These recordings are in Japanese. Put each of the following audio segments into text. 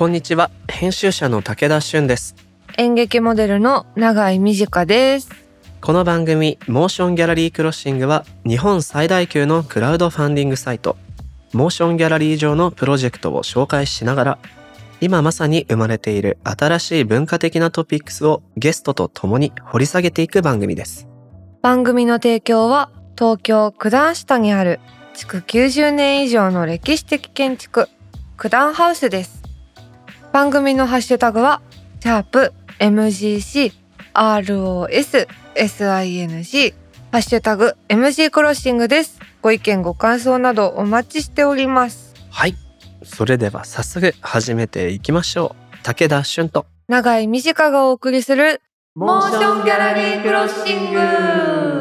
こんにちは。編集者の武田俊です。演劇モデルの永井美智香です。この番組 MOTION GALLERY CROSSING は日本最大級のクラウドファンディングサイト。 MOTION GALLERY 上のプロジェクトを紹介しながら今まさに生まれている新しい文化的なトピックスをゲストと共に掘り下げていく番組です。番組の提供は東京九段下にある築90年以上の歴史的建築九段ハウスです番組のハッシュタグはシャープ MGC ROS SING ハッシュタグ MG クロッシングです。ご意見ご感想などお待ちしております。はい。それでは早速始めていきましょう。武田俊と永井美智香がお送りするモーションギャラリークロッシング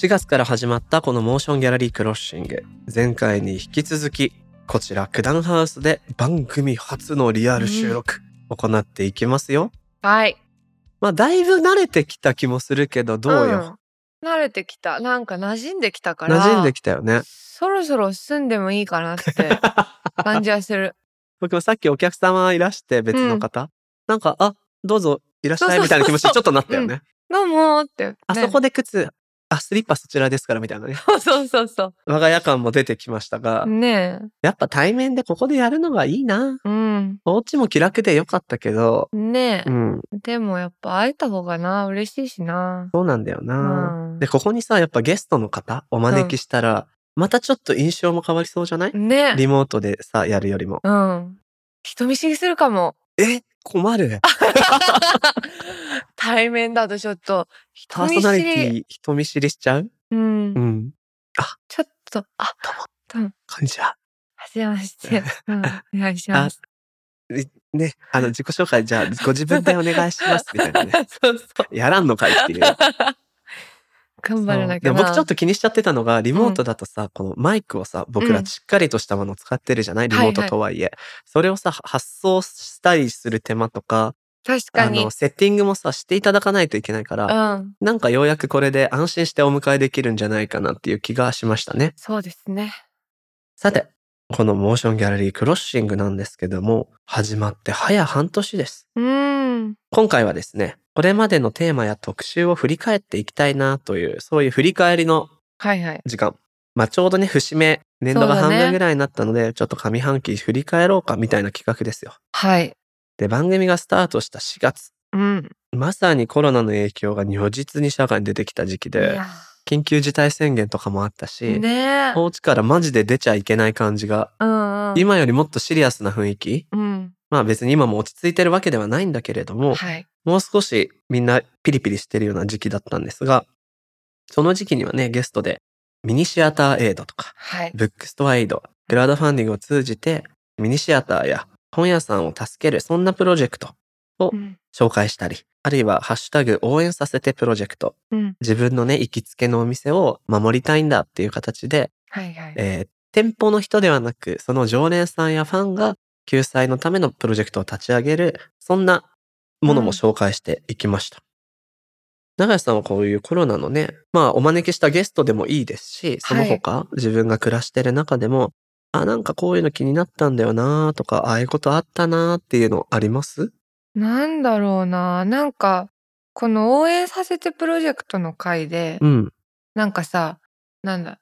4月から始まったこのモーションギャラリークロッシング。前回に引き続きこちら九段ハウスで番組初のリアル収録行っていきますよ、はい。まあだいぶ慣れてきた気もするけどどうよ、うん、慣れてきた。なんか馴染んできたから馴染んできたよね。そろそろ住んでもいいかなって 感じはする。僕もさっきお客様いらして別の方、なんかあどうぞいらっしゃいみたいな気持ちにちょっとなったよね。どうもーって、ね、あそこで靴あスリッパそちらですからみたいなね。そうそうそう我が家感も出てきましたが、ねやっぱ対面でここでやるのがいいな。えうん。お家も気楽でよかったけどねえ、うん。でもやっぱ会えた方がな嬉しいしな。そうなんだような、ん。でここにさやっぱゲストの方お招きしたら、またちょっと印象も変わりそうじゃない？ねリモートでさやるよりも。うん。人見知りするかも。え？困る。対面だとちょっと。パ人見知ーソナリテりィ人見知り。しちゃう？うん、うん。ちょっとあどうも。こんにちは。はじめまして、うん、お願いします。いね、あの、自己紹介、じゃあ、ご自分でお願いします、みたいなね。そうそう。やらんのかいっていう。頑張らなきでゃ僕ちょっと気にしちゃってたのが、リモートだとさ、このマイクをさ、僕うん。らしっかりとしたものを使ってるじゃない。リモートとはいえ。それをさ、発送したりする手間とか、確かに。あの、セッティングもさ、していただかないといけないから、うん。なんかようやくこれで安心してお迎えできるんじゃないかなっていう気がしましたね。そうですね。さて、このモーションギャラリークロッシングなんですけども、始まって早半年です。うん今回はですね、これまでのテーマや特集を振り返っていきたいなという、そういう振り返りのはいはい時間。まあちょうどね、節目、年度が半分ぐらいになったので、ちょっと上半期振り返ろうかみたいな企画ですよ。はいで、番組がスタートした4月。うんまさにコロナの影響が如実に社会に出てきた時期いで、や緊急事態宣言とかもあったし、ねえ。お家からマジで出ちゃいけない感じが、うんうん。今よりもっとシリアスな雰囲気。うん。まあ別に今も落ち着いてるわけではないんだけれども、はい。もう少しみんなピリピリしてるような時期だったんですが、その時期にはね、ゲストでミニシアターエイドとか、はい。ブックストアエイド、クラウドファンディングを通じてミニシアターや本屋さんを助けるそんなプロジェクトをうん紹介したり、あるいはハッシュタグ応援させてプロジェクト、うん。自分のね、行きつけのお店を守りたいんだっていう形で、はいはい。えー店舗の人ではなく、その常連さんやファンが救済のためのプロジェクトを立ち上げる、そんなものも紹介していきました。長谷さんはこういうコロナのね、まあお招きしたゲストでもいいですし、その他、自分が暮らしてる中でも、あ、なんかこういうの気になったんだよなとか、ああいうことあったなっていうのあります？なんだろうななんかこの応援させてプロジェクトの回で、うん。なんかさなんだ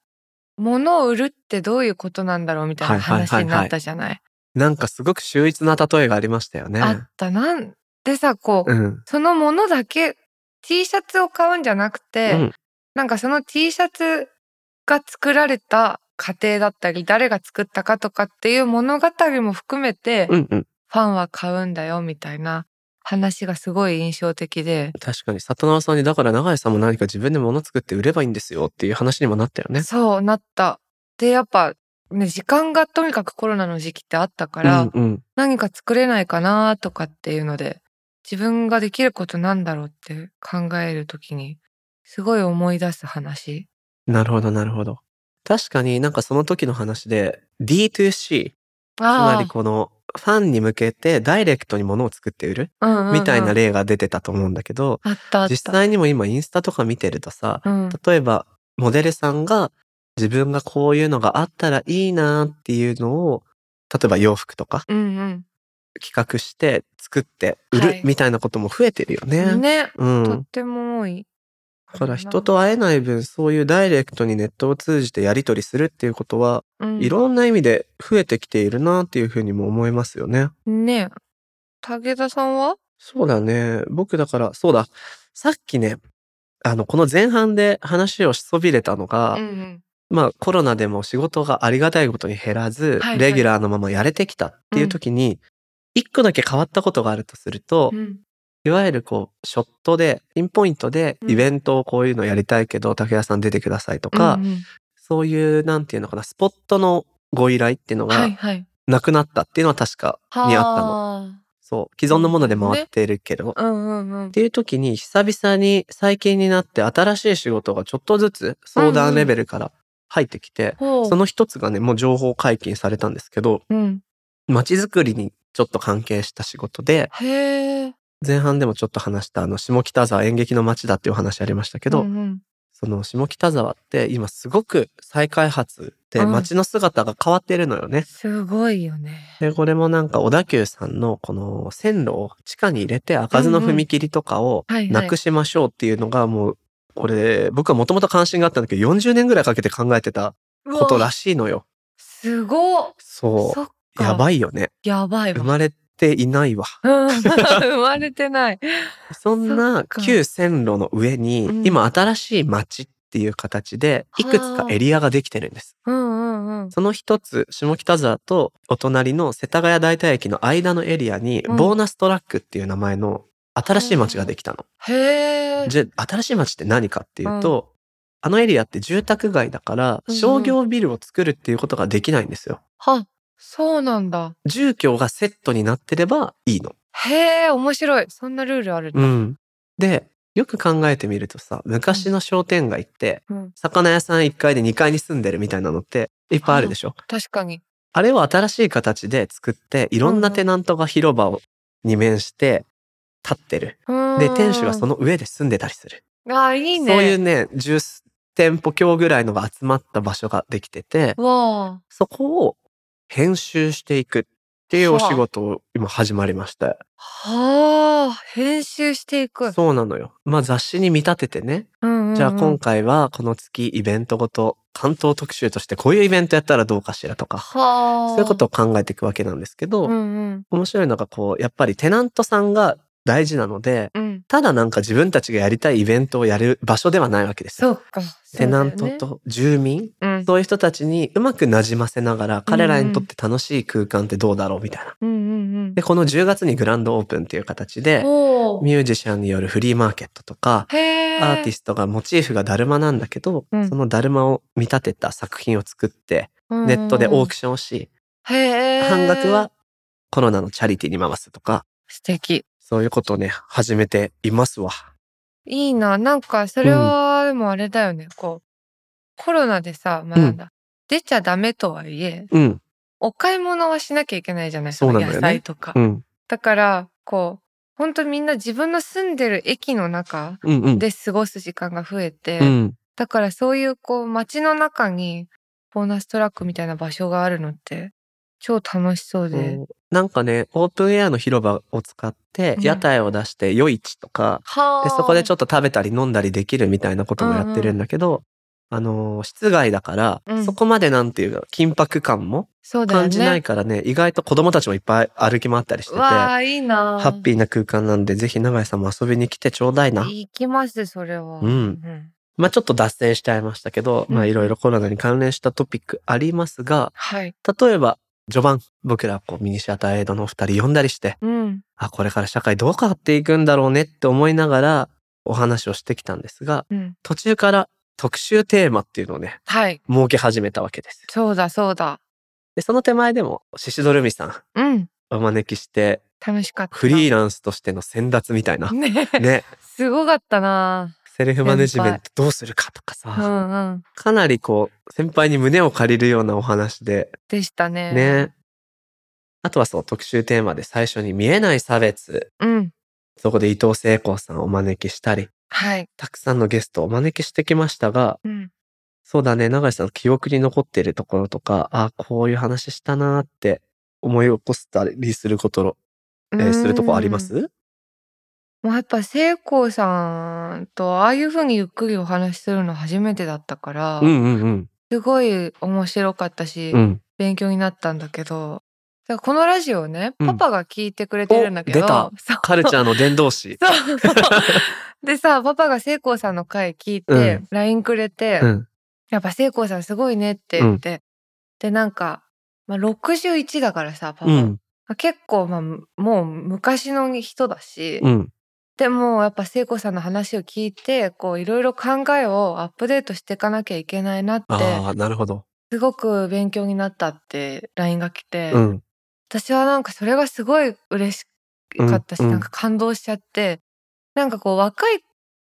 物を売るってどういうことなんだろうみたいなはいはいはいはい話になったじゃない？なんかすごく秀逸な例えがありましたよね。あったなんでさこう、うん。そのものだけ T シャツを買うんじゃなくて、うんなんかその T シャツが作られた過程だったり誰が作ったかとかっていう物語も含めて、うんうん。ファンは買うんだよみたいな話がすごい印象的で、確かに里直さんにだから永井さんも何か自分で物作って売ればいいんですよっていう話にもなったよね。そうなった。でやっぱね時間がとにかくコロナの時期ってあったから、うんうん。何か作れないかなとかっていうので自分ができることなんだろうって考えるときにすごい思い出す話。なるほどなるほど。確かになんかその時の話で D2C、つまありこのファンに向けてダイレクトに物を作って売るうんうんうんみたいな例が出てたと思うんだけど。実際にも今インスタとか見てるとさ、うん。例えばモデルさんが自分がこういうのがあったらいいなっていうのを、例えば洋服とかうんうん。企画して作って売はいるみたいなことも増えてるよね。ね。うん。とっても多い。だから人と会えない分、そういうダイレクトにネットを通じてやり取りするっていうことは、うん、いろんな意味で増えてきているなっていうふうにも思いますよね。ね武田さんは？そうだね。僕だから、そうだ。さっきね、あの、この前半で話をしそびれたのが、うんうん。まあコロナでも仕事がありがたいことに減らず、レギュラーのままやれてきたっていう時に、一個だけ変わったことがあるとすると、うんいわゆるこう、ショットで、ピンポイントでうんイベントをこういうのやりたいけど、武田さん出てくださいとか、うんうんそういう、なんていうのかな、スポットのご依頼っていうのが。なくなったっていうのは確かにあったの。の。そう。既存のもので回ってるけど。うんうんうんっ。ていう時に久々に最近になって新しい仕事がちょっとずつ相談レベルから入ってきて、その一つがね、もう情報解禁されたんですけど、うん。街づくりにちょっと関係した仕事で、へえ。前半でもちょっと話したあの下北沢演劇の街だっていうお話ありましたけど、うんうんその下北沢って今すごく再開発でうん街の姿が変わってるのよね。すごいよね。で、これもなんか小田急さんのこの線路を地下に入れて開かずの踏切とかをなくしましょうっていうのがもう、これ僕はもともと関心があったんだけど40年ぐらいかけて考えてたことらしいのよ。すごっそ。そう。やばい。いよね。やばいわ。生まれていないわ。うん 生まれてない。そんそな旧線路の上にうん今新しい街っていう形でいくつかエリアができてるんです。その一つ、下北沢とお隣の世田谷代田駅の間のエリアに、うんボーナストラックっていう名前の新しい街ができたの。へえ。じゃあ、新しい街って何かっていうと、あのエリアって住宅街だから、商業ビルを作るっていうことができないんですよ。は、そうなんだ。住居がセットになってればいいの。へえ、面白い。そんなルールあるんだ。うん。で、よく考えてみるとさ、昔の商店街って、うん魚屋さん1階で2階に住んでるみたいなのっていっぱいあるでしょ？確かに。あれを新しい形で作って、いろんなテナントが広場をに面して立ってる。で、店主がその。の上で住んでたりする。ああ、いいね。そういうね、10店舗強ぐらいのが集まった場所ができてて、わそこを編集していくっていうお仕事を今始まりました。あ。はあ、編集していく。そうなのよ。まあ雑誌に見立ててね。うんうんうんじゃあ今回はこの月イベントごと関東特集としてこういうイベントやったらどうかしらとか、はあ。そういうことを考えていくわけなんですけど、うんうん。面白いのがこう、やっぱりテナントさんが大事なので、うん。ただなんか自分たちがやりたいイベントをやる場所ではないわけですよ。そうか。テナン。トと住民、うん。そういう人たちにうまく馴染ませながら、彼らにとって楽しい空間ってどうだろうみたいな。うんうんうんで、。この10月にグランドオープンっていう形で、ミュージシャンによるフリーマーケットとか。アーティストがモチーフがだるまなんだけど、うんそのだるまを見立てた作品を作って、ネットでオークションをし。半額はコロナのチャリティーに回すとか、素敵。そういうことをね、始めていますわ。いいな。なんか、それは、でもあれだよね。こう、コロナでさ、まあなんだ、出ちゃダメとはいえ、うん、お買い物はしなきゃいけないじゃないそうなんだよね野菜とか。うん、だから、こう、本当みんな自分の住んでる駅の中うん、うん。で過ごす時間が増えて、うん、だからそういうこう街の中にボーナストラックみたいな場所があるのって超楽しそうで。なんかね、オープンエアの広場を使って、うん屋台を出して夜市とか、はで、そこでちょっっと食べたり飲んだりできるみたいなこともやってるんだけど、あのー室外だから、うんそこまでなんていうか、緊迫感も。感じないからね、意外と子供たちもいっぱい歩き回ったりしてて、いいな。ッピーな空間なんで、ぜひ永井さんも遊びに来てちょうだいな。行きます、それは。うんまあちょっと脱線しちゃいましたけど、うんまあいろいろコロナに関連したトピックありますが、はい。例えば、序盤、僕らこうミニシアターエイドのお二人呼んだりして、うん。あ、これから社会どう変わっていくんだろうねって思いながらお話をしてきたんですが、うん。途中から特集テーマっていうのをね、はい。設け始めたわけです。そうだ、そうだ。で、その手前でも、シシドルミさんうん。お招きして、楽しかった。フリーランスとしての先達みたいな。ね。ね。すごかったな。セルフマネジメントどうするかとかうさ、んうん。かなりこう、先輩に胸を借りるようなお話で、でしたね。ね。あとはそう、特集テーマで最初に見えない差別。うん。そこで伊藤聖子さんをお招きしたり、はい。たくさんのゲストをお招きしてきましたが、うん。そうだね、永井さんの記憶に残っているところとか、あこういう話したなーって思い起こしたりすること、えーするとこありまうんす？もうやっぱ聖光さんとああいう風にゆっくりお話しするの初めてだったから、うんうんうん。すごい面白かったし、うん。勉強になったんだけど、だからこのラジオね、うんパパが聞いてくれてるんだけど、お出たそうカルチャーの伝道師。そう。でさ、パパが聖光さんの回聞いて、うん LINE くれて、うん。やっぱ聖光さんすごいねって言って、で、なんか、まあ、61だからさ、パパ。うん。結構、まあ、もう昔の人だし、うん。でもやっぱ聖子さんの話を聞いてこういろいろ考えをアップデートしていかなきゃいけないなってああ、なるほど。すごく勉強になったって LINE が来て、うん。私はなんかそれがすごい嬉しかったし、うんうんなんか感動しちゃってなんかこう若い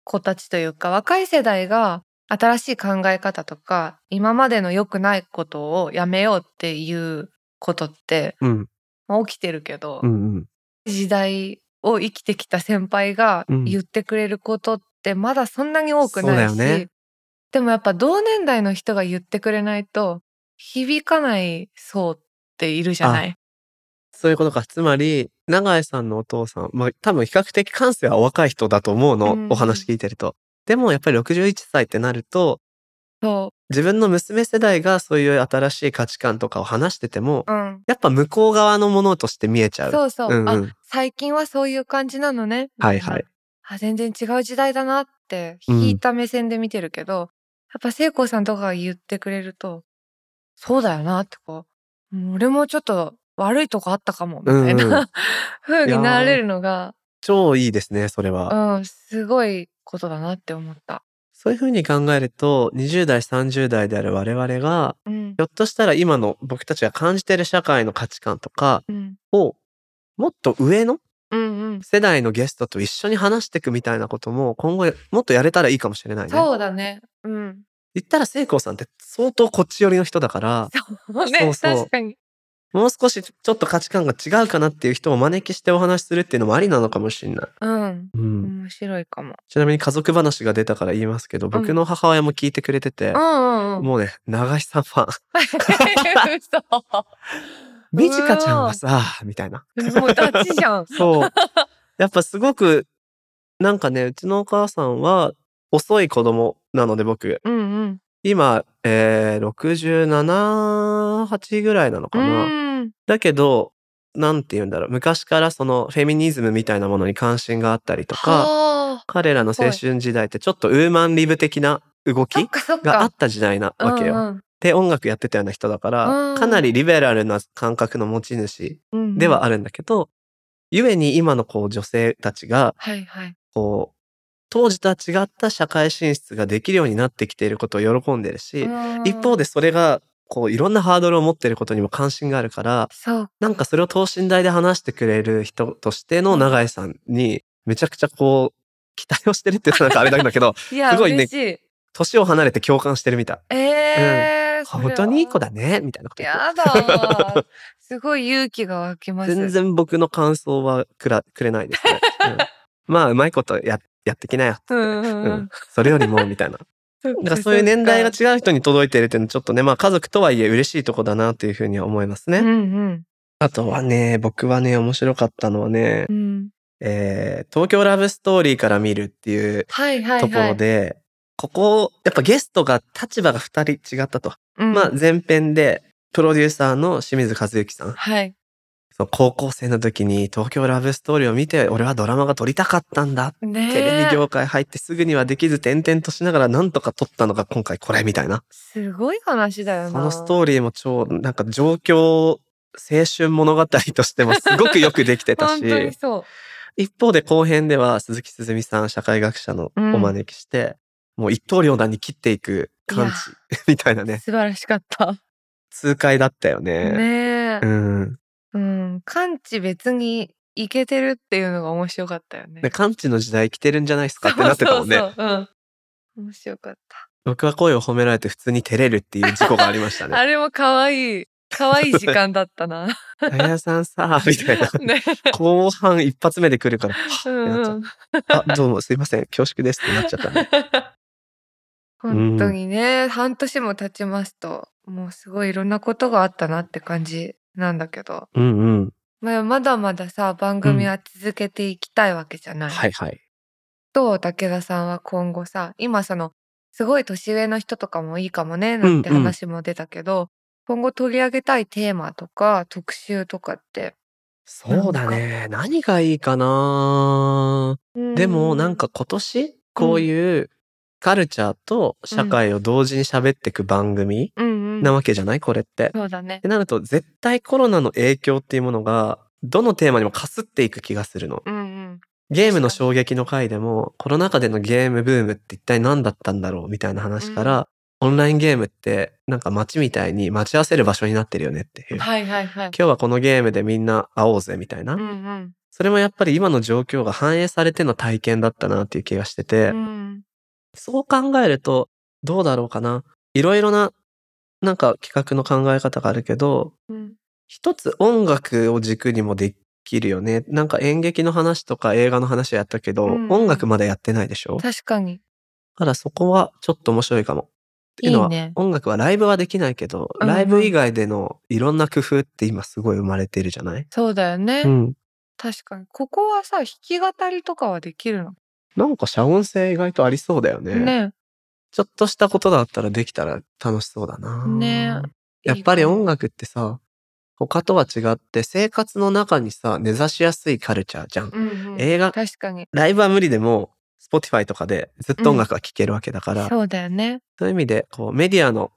子たちというか若い世代が新しい考え方とか今までの良くないことをやめようっていうことって、うん。まあ起きてるけど、うんうん。時代を生きてきた先輩がうん言ってくれることってまだそんなに多くないし、そうだよねでもやっぱ同年代の人が言ってくれないと響かない層っているじゃない。そういうことか。つまり、永井さんのお父さん、まあ多分比較的感性はお若い人だと思うの、うんお話聞いてると。でもやっぱり61歳ってなると、そ自分の娘世代がそういう新しい価値観とかを話してても、う、うん、やっぱ向こう側のものとして見えちゃう。そうそう、うんうんあ最近はそういう感じなのね。はいはい。あ全然違う時代だなってうん引いた目線で見てるけど、やっぱ聖子さんとかが言ってくれるとそうだよなってこううん俺もちょっと悪いとこあったかもみたいな、うんうん 風になれるのが超いいですね、それは。うんすごいことだなって思った。そういうふうに考えると、20代、30代である我々が、うんひょっとしたら今の僕たちが感じてる社会の価値観とかうんを、もっと上の世代のゲストと一緒に話していくみたいなことも今後もっとやれたらいいかもしれないね。そうだね。うん。言ったら聖光さんって相当こっち寄りの人だから、そうねそうそう確かに。もう少しちょっと価値観が違うかなっていう人をお招きしてお話しするっていうのもありなのかもしれない。うん。うん。面白いかも。ちなみに家族話が出たから言いますけど、僕の母親も聞いてくれててう、ん。もうね、長井さんファン。嘘。みちかちゃんはさ、みたいな。もうダチじゃん。そう。やっぱすごく、なんかね、うちのお母さんは遅い子供なので僕、うんうん。今、えー、67、8ぐらいなのかうな。ん。だけど、なんて言うんだろう。昔からそのフェミニズムみたいなものに関心があったりとか、はあ。彼らの青春時代ってちょっとウーマンリブ的な動き。があった時代なわけよ。うんで、音楽やってたような人だから、うんかなりリベラルな感覚の持ち主うん。ではあるんだけど、ゆえに今のこう女性たちが。こう、当時とは違った社会進出ができるようになってきていることを喜んでるし、一方で。でそれが、こう、いろんなハードルを持ってることにも関心があるから。なんかそれを等身大で話してくれる人としての永井さんに、めちゃくちゃこう、期待をしてるって言うとなんかあれなんだけど、すごいね。年を離れて共感してるみたい。えーそれは本当にいい子だね、みたいなこと言って。やだ。すごい勇気が湧きます。全然僕の感想はくらくれないですね。うん まあ、うまいことややってきなよ。うんうんううんん。それよりも、みたいな。そっだからそういう年代が違う人に届いてるっていうのはちょっとね、まあ家族とはいえ嬉しいとこだなというふうには思いますね。うんうんあとはね、僕はね、面白かったのはね、うん。えー東京ラブストーリーから見るっていうはいはいはい。とこここ、やっぱゲストが立場が二人違ったと。うん、まあ前編で、プロデューサーの清水和之さん。はい。その高校生の時に東京ラブストーリーを見て、俺はドラマが撮りたかったんだ。ねえテレビ業界入ってすぐにはできず転々としながらなんとか撮ったのが今回これみたいな。すごい話だよな。そのストーリーも超、なんか状況、青春物語としてもすごくよくできてた 本当にし、そう。一方で後編では鈴木すずみさん、社会学者のお招きして、もう一刀両断に切っていく感じ みたいなね、素晴らしかった。痛快だったよね。ねえ。うん。うん。感知別にいけてるっていうのが面白かったよね。で、完治の時代来てるんじゃないですかってなってたもんね。そうそうそううん。面白かった。僕は声を褒められて普通に照れるっていう事故がありましたね。あれも可愛い。可愛い時間だったな。あやさんさ、みたいな。ね。後半一発目で来るから、はうんうん。あ、どうもすいません。恐縮ですってなっちゃったね。本当にね、半年も経ちますと、もうすごいいろんなことがあったなって感じなんだけど、うんうん。まあ、まだまださ、番組は続けていきたいわけじゃない。はいはい。どう武田さんは今後さ、今その、すごい年上の人とかもいいかもね、なんて話も出たけど、今後取り上げたいテーマとか特集とかって。そうだね。何がいいかなでもなん、か今年こういうカルチャーと社会を同時に喋ってく番組うんうん。なわけじゃない？これって。そうだねって。なると絶対コロナの影響っていうものがどのテーマにもかすっていく気がするの。うんうん。ゲームの衝撃の回でもコロナ禍でのゲームブームって一体何だったんだろうみたいな話から、オンラインゲームってなんか街みたいに待ち合わせる場所になってるよねっていう。はいはいはい。今日はこのゲームでみんな会おうぜみたいな。うんうん。それもやっぱり今の状況が反映されての体験だったなっていう気がしてて、うんそう考えるとどうだろうかな。いろいろななんか企画の考え方があるけど、うん一つ音楽を軸にもできるよね。なんか演劇の話とか映画の話はやったけど、うん音楽まだやってないでしょ？だ確かに。からそこはちょっと面白いかも。っていうのは、ね音楽はライブはできないけど、うんうんライブ以外でのいろんな工夫って今すごい生まれてるじゃない？そうだよね。うん。確かに。ここはさ、弾き語りとかはできるの？なんか遮音性意外とありそうだよね。ね。ちょっとしたことだったらできたら楽しそうだな。ねやっぱり音楽ってさ、他とは違って生活の中にさ、根ざしやすいカルチャーじゃん。うんうん。映画、確かに。ライブは無理でも、Spotify とかでずっと音楽が聴けるわけだから、そうだよね。そういう意味で、こう、メディアの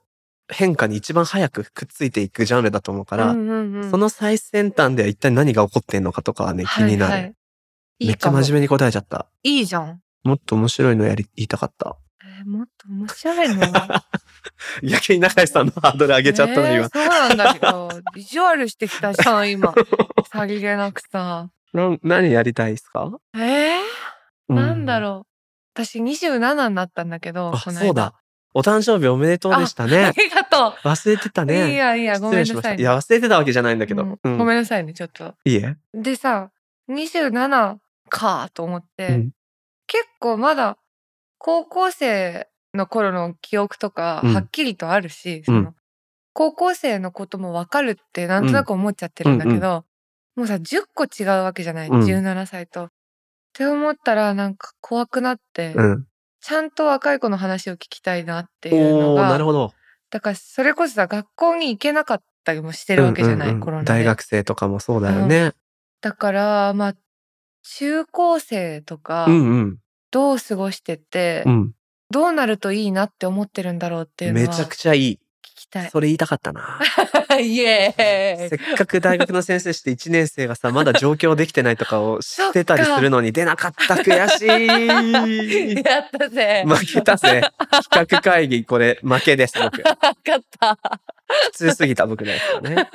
変化に一番早くくっついていくジャンルだと思うから、うんうんうん、その最先端では一体何が起こってんのかとかはね、気になる。はいはいいめっちゃ真面目に答えちゃった。いいじゃん。もっと面白いのやり、言いたかった。えーもっと面白いの？逆に中井さんのハードル上げちゃったの、今。えーそうなんだけど、ビジュアルしてきたじゃん、今。さりげなくさ。なん何やりたいですか？えー、なんだうろう。私27になったんだけど、あ、この間そうだ。。お誕生日おめでとうでしたあね。りがと忘れてたう。ね。いやいや、ごめんなさい、失礼しました。いや、忘れてたわけじゃないんだけど。うんうんごめんなさいね、ちょっと。いいえ。でさ、27かと思って、うん結構まだ高校生の頃の記憶とかうんはっきりとあるし、うんその高校生のこともわかるってなんとなく思っちゃってるんだけど、もうさ10個違うわけじゃない、うん17歳と。って思ったらなんか怖くなって、うん。ちゃんと若い子の話を聞きたいなっていうのがなるほど。だからそれこそさ学校に行けなかったりもしてるわけじゃない、うんうんうんコロナで。大学生とかもそうだよね。だからまあ中高生とか、うんうん。どう過ごしてて、うん。どうなるといいなって思ってるんだろうっていうのはめちゃくちゃいい。聞きたい。それ言いたかったな。イエーイせっかく大学の先生して1年生がさ、まだ上京できてないとかを知ってたりする のに出なかった。悔しい。やったぜ。負けたぜ。企画会議、これ、負けです、僕。分かった。普通すぎた、僕のやつはね。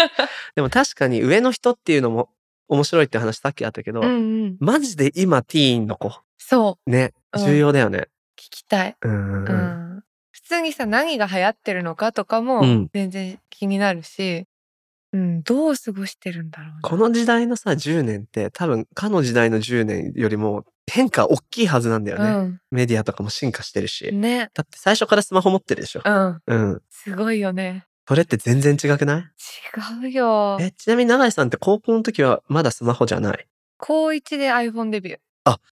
でも確かに上の人っていうのも面白いって話さっきあったけど、うんうん。マジで今ティーンの子。そう。ね。うん重要だよね。聞きたい。うん。ううんん。普通にさ、何が流行ってるのかとかもうん全然気になるし、うん、どう過ごしてるんだろうな。この時代のさ、10年って多分、かの時代の10年よりも変化大きいはずなんだよね。メディアとかも進化してるし。うん。ね。だって最初からスマホ持ってるでしょ。うん。うん。すごいよね。それって全然違くない？違うよ。え、ちなみに永井さんって高校の時はまだスマホじゃない？高1で iPhone デビュ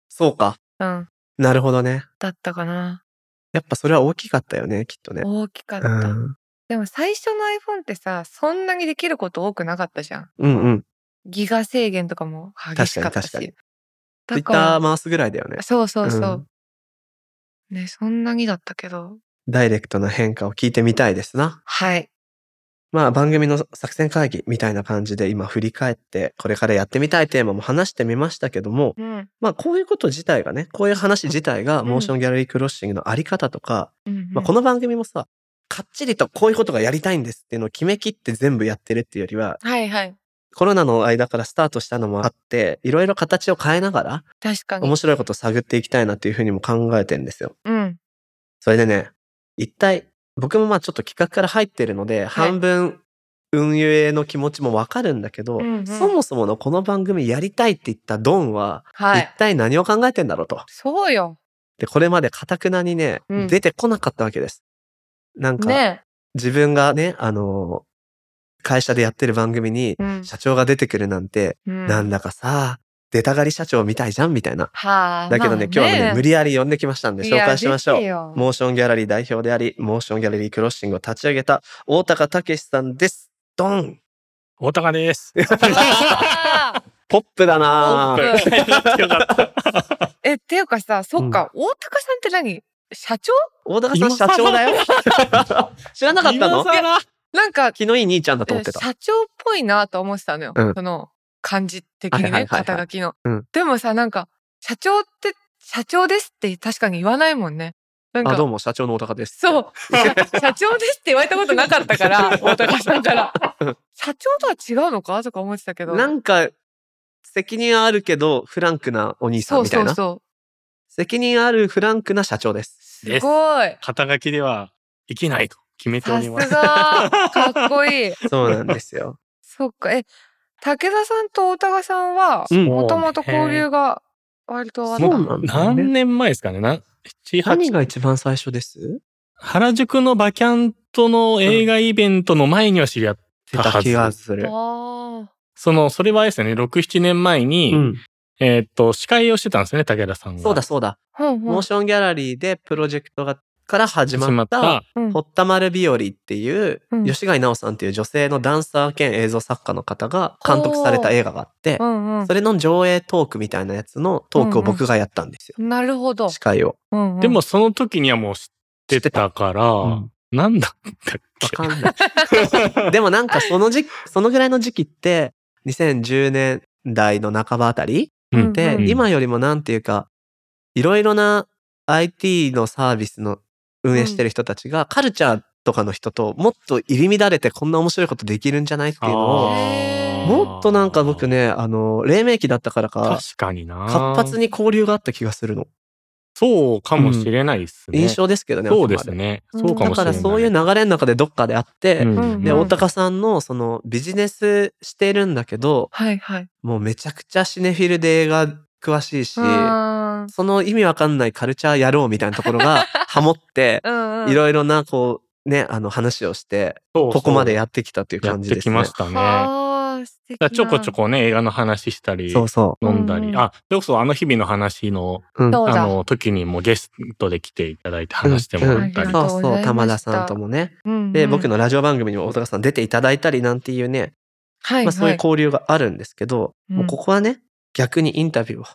そうか。ー。うん。なるほどね。だったかな。やっぱそれは大きかったよね、きっとね。大きかった。うん。でも最初の iPhone ってさ、そんなにできること多くなかったじゃん。うんうん。ギガ制限とかも激しかったし。確かにだ Twitter 回すぐらいだよね。そうそうそう。ね、そんなにだったけど。ダイレクトな変化を聞いてみたいですな。はい。まあ番組の作戦会議みたいな感じで今振り返って、これからやってみたいテーマも話してみましたけども、うん。まあこういうこと自体がね、こういう話自体がうんモーションギャラリークロッシングのあり方とか、うんまあこの番組もさ、かっちりとこういうことがやりたいんですっていうのを決めきって全部やってるっていうよりは、はいはい。コロナの間からスタートしたのもあって、いろいろ形を変えながら確かに。面白いことを探っていきたいなっていうふうにも考えてるんですよ。うん。それでね、一体、僕もまあちょっと企画から入ってるので、半分運営の気持ちもわかるんだけど、うんうん。そもそものこの番組やりたいって言ったドンは、はい。一体何を考えてんだろうと。そうよ。で、これまでかたくなにね、うん。出てこなかったわけです。なんか、ね。自分がね、あの会社でやってる番組にうん。社長が出てくるなんて、うん。なんだかさ、出たがり社長みたいじゃんみたいな。はあ。だけどね、まあ今日はね、無理やり呼んできましたんで紹介しましょう。モーションギャラリー代表であり、モーションギャラリークロッシングを立ち上げた大高武さんです。ドン大高です。ポップだな。え、っていうかさ、そっか、大高さんって何？社長？大高さん社長だよ。知らなかったの？なんか、気のいい兄ちゃんだと思ってた。社長っぽいなと思ってたのよ。うんその漢字的にね、はいはいはいはい肩書きの、うんでもさ、なんか、社長って、社長ですって確かに言わないもんね。なんあ、どうか、も、社長の大高です。そう。社 社長ですって言われたことなかったから、大高さんから。社長とは違うのか？とか思ってたけど。なんか、責任はあるけど、フランクなお兄さそうんみたいうな。そそ責任あるフランクな社長です。う。すごい。肩書きでは生きないと決めておさすります。が。かっこいい。そうなんですよ。そっか。え、武田さんと大高さんは、うんもともと交流が割とあったのそうな何年前ですかね？な7、8何が一番最初です？原宿のバキャントの映画イベントの前には知り合ってたはず。た気がする。あその、それはあれですよね、6、7年前に、うん。えーっと、司会をしてたんですよね、武田さんが。そうだそうだ。あ。ほんほんモーションギャラリーでプロジェクトがから始まっ、始まった。た、うん堀田丸日和っていう、うん。吉貝奈緒さんっていう女性のダンサー兼映像作家の方が監督された映画があってう、んうん。それの上映トークみたいなやつのトークを僕がやったんですよ。なるほど。司会を。うんうん。でも、その時にはもう知ってたから、うん。なんだったっわけかんない。でもなんかその時期、そのぐらいの時期って、2010年代の半ばあたりうんで、うん今よりもなんていうか、いろいろな IT のサービスの運営してる人たちが、カルチャーとかの人ともっと入り乱れてこんな面白いことできるんじゃないっていうのを、もっとなんか僕ね、あの、黎明期だったからか、確かにな。活発に交流があった気がするの。そうかもしれないですね。印象ですけどね。そうですね。うんそうかだかもしれない。らそういう流れの中でどっかであって、うんうんで、大高さんのそのビジネスしてるんだけど、はいはい。もうめちゃくちゃシネフィルで映画詳しいし、うんその意味わかんないカルチャーやろうみたいなところが ハモって。いろいろなこう、ね、あの話をして、ここまでやってきたっていうやって感じですね。きましたね。ちょこちょこね、映画の話したり、そうそ飲んだり、うんうんあ、それこそあの日々の話の、う。うん。あの時にもゲストで来ていただいて話してもらったり。うんうんそうそう、玉田さんともね。うんうんで、僕のラジオ番組にも大高さん出ていただいたりなんていうね、はいまあそういうはい交流があるんですけど、うんもうここはね、逆にインタビューを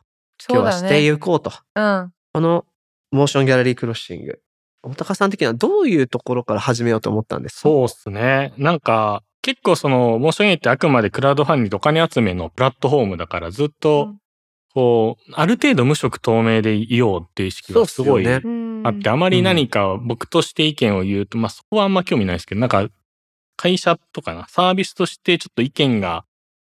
今日はしてね。いこうと。うん。このモーションギャラリークロッシング。大高さん的にはどういうところから始めようと思ったんですか？そうっすね。なんか、結構その、モーションエイってあくまでクラウドファンディングお金集めのプラットフォームだからずっと、こう、ある程度無色透明でいようっていう意識がすごいあって、あまり何か僕として意見を言うと、まあそこはあんま興味ないですけど、なんか、会社とかな、サービスとしてちょっと意見が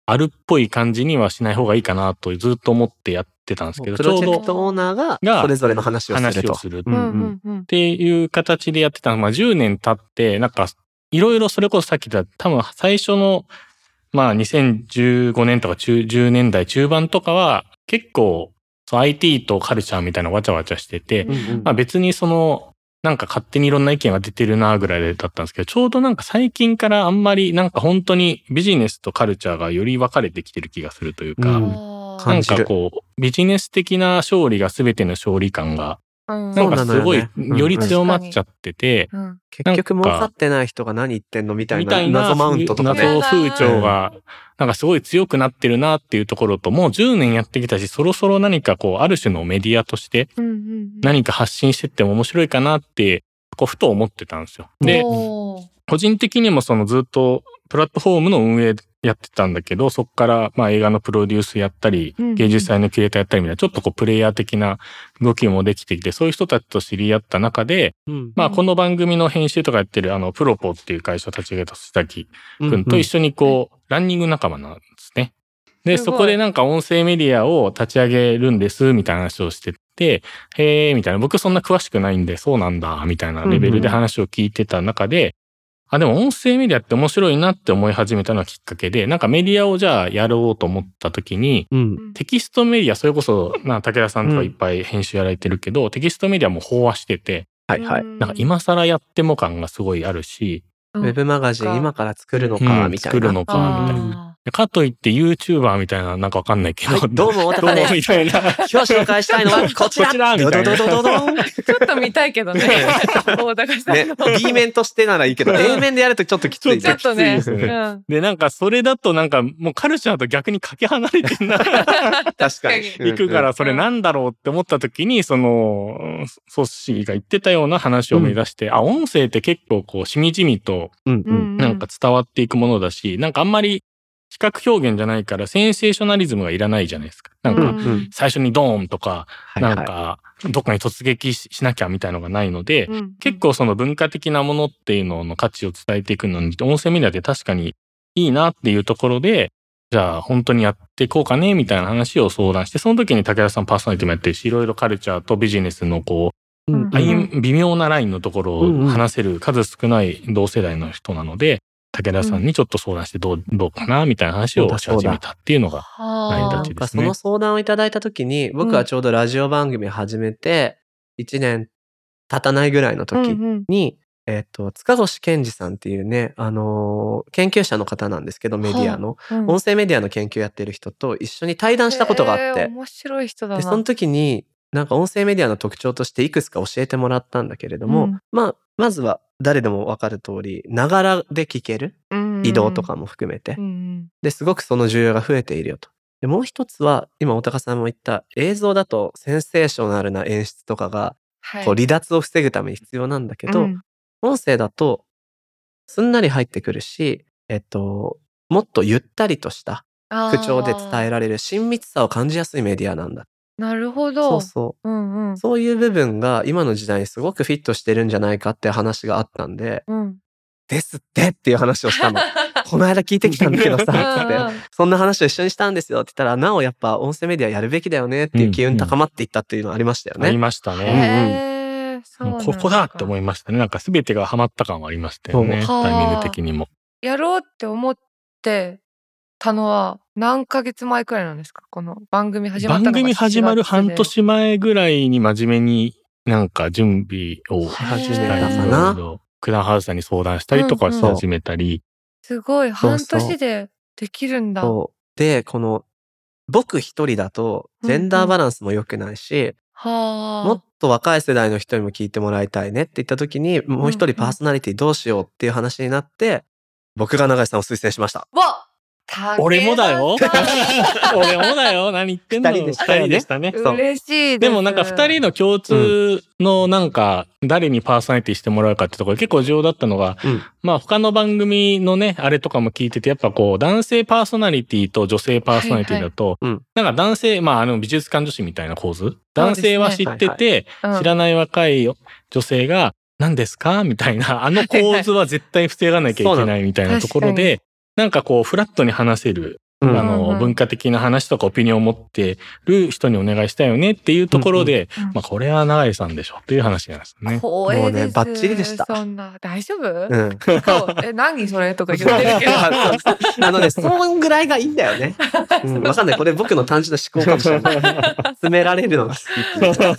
あるっぽい感じにはしない方がいいかなとずっと思ってやってたんですけど、プちょうどロジェクトオーナーががそれぞれの話をすると。話をする。っ。ていう形でやってたの。まあ10年経って、なんか、いろいろそれこそさっき言った、多分最初の、まあ2015年とか中10年代中盤とかは、結構、IT とカルチャーみたいなわちゃわちゃしてて、うんうん。まあ別にその、なんか勝手にいろんな意見が出てるなぐらいだったんですけど、ちょうどなんか最近からあんまりなんか本当にビジネスとカルチャーがより分かれてきてる気がするというか、うなん感じる。かこう、ビジネス的な勝利が全ての勝利感が、うん。なんかすごいより強まっちゃってて、うん。結局儲かってない人が何言ってんのみたいな謎マウントとかね。謎風潮が、なんかすごい強くなってるなっていうところと、もう10年やってきたし、そろそろ何かこう、ある種のメディアとして何か発信してっても面白いかなって、こう、ふと思ってたんですよ。で、個人的にもそのずっとプラットフォームの運営やってたんだけど、そこからまあ映画のプロデュースやったり芸術祭のキュレーターやったりみたいな、ちょっとこうプレイヤー的な動きもできてきて、そういう人たちと知り合った中で、うん。まあこの番組の編集とかやってるあの、プロポっていう会社を立ち上げた須崎うんくん。と一緒にこう、ランニング仲間なんですね。で、そこでなんか音声メディアを立ち上げるんです、みたいな話をしてて、へー、みたいな。僕そんな詳しくないんで、そうなんだ、みたいなレベルで話を聞いてた中で、あ、でも音声メディアって面白いなって思い始めたのがきっかけで、なんかメディアをじゃあやろうと思った時に、うん。テキストメディア、それこそ、な武田さんとかいっぱい編集やられてるけど、テキストメディアも飽和してて、はいはい。なんか今更やっても感がすごいあるし、うんウェブマガジン今から作るのか、うんみたいな。作るのかみたいな。かといって YouTuber みたいな、なんかわかんないけど、はい、どうも、太どうも田です。みたいな。今日紹介したいのは こちら。こちらみたいなドドドドドン。ね、ちょっと見たいけどね。大高さんの。B 面としてならいいけど、うん A 面でやるとちょっときついちょっとね。ですねうんで、なんかそれだとなんかもうカルチャーと逆にかけ離れてんな。確かに。行くから、それなんだろうって思った時に、その、ソッシーが言ってたような話を目指して、あ、音声って結構こう、しみじみと、なんか伝わっていくものだし、なんかあんまり視覚表現じゃないから、センセーショナリズムがいらないじゃないですか。なんか。最初にドーンとか。なんか、どっかに突撃ししなきゃみたいのがないので、うん結構その文化的なものっていうのの価値を伝えていくのに、音声メディアって確かにいいなっていうところで、じゃあ本当にやっていこうかねみたいな話を相談して、その時に武田さんパーソナリティもやってるし、いろいろカルチャーとビジネスのこう、微妙なラインのところを話せる数少ない同世代の人なので、武田さんにちょっと相談してどう、どうかなみたいな話をし始めたっていうのが、成りは立ちですね。なんかその相談をいただいたときに、僕はちょうどラジオ番組始めて、1年経たないぐらいのあ。時うんうん。に、えっと、塚越健二さんっていうね、あのー研究者の方なんですけど、メディアの、うん。音声メディアの研究やってる人と一緒に対談したことがあって、へー面白い人だな。で、その時に、なんか音声メディアの特徴としていくつか教えてもらったんだけれども、うん。まあ、まずは誰でもわかる通り、ながらで聞けるうん移動とかも含めて、で、すごくその需要が増えているよと。で、もう一つは、今、大高さんも言った、映像だとセンセーショナルな演出とかが、はいこう離脱を防ぐために必要なんだけど、うん音声だと、すんなり入ってくるし、えっと、もっとゆったりとした口調で伝える。られる親密さを感じやすいメディアなんだ。なるほそど。うそう。うんうん。そういう部分が今の時代にすごくフィットしてるんじゃないかって話があったんで、うん。ですってっていう話をしたの。この間聞いてきたんだけどさ、つってうんうん。そんな話を一緒にしたんですよって言ったら、なおやっぱ音声メディアやるべきだよねっていう機運高まっていったっていうのはありましたよありね。ましたね。へーそうもなだうんここだって思いましたね。なんか全てがハマった感はありましたよね。そうタイミング的にも。やろうって思ってたのは何ヶ月前くらいなんですか？この番組始まったのが番組始まる半7月で年前ぐらいに真面目になんか準備を始めたりないろいろクランハウスさんに相談したりとかし始めたり。すごい半年でできるんだ。そう。で、この、僕一人だと、ジェンダーバランスも良くないし、はあ。もっと若い世代の人にも聞いてもらいたいねって言った時に、もう一人パーソナリティどうしようっていう話になって、僕が永井さんを推薦しました。わ俺もだよ。俺もだよ。何言ってんの。二人でしたよね。二人でしたね。そう。嬉しいです。でもなんか二人の共通のなんか誰にパーソナリティしてもらうかってところで結構重要だったのが、うん。まあ他の番組のね、あれとかも聞いてて、やっぱこう男性パーソナリティと女性パーソナリティだと、はいはい。うん。なんか男性、まああの美術館女子みたいな構図？男性は知ってて、うん。知らない若い女性が、何ですか？みたいな、あの構図は絶対防がなきゃいけないみたいなところで、なんかこうフラットに話せるうんあの、文化的な話とかオピニオンを持ってる人にお願いしたいよねっていうところで、うんうんまあこれは永井さんでしょっていう話なんですね。光栄です。もうねバッチリでしたそんな、大丈夫、うん。そうえ、何それとか言ってるけど。あのね、そんぐらいがいいんだよね。うん、わかんない。これ僕の単純な思考かもしれない。詰められるのが好きっていう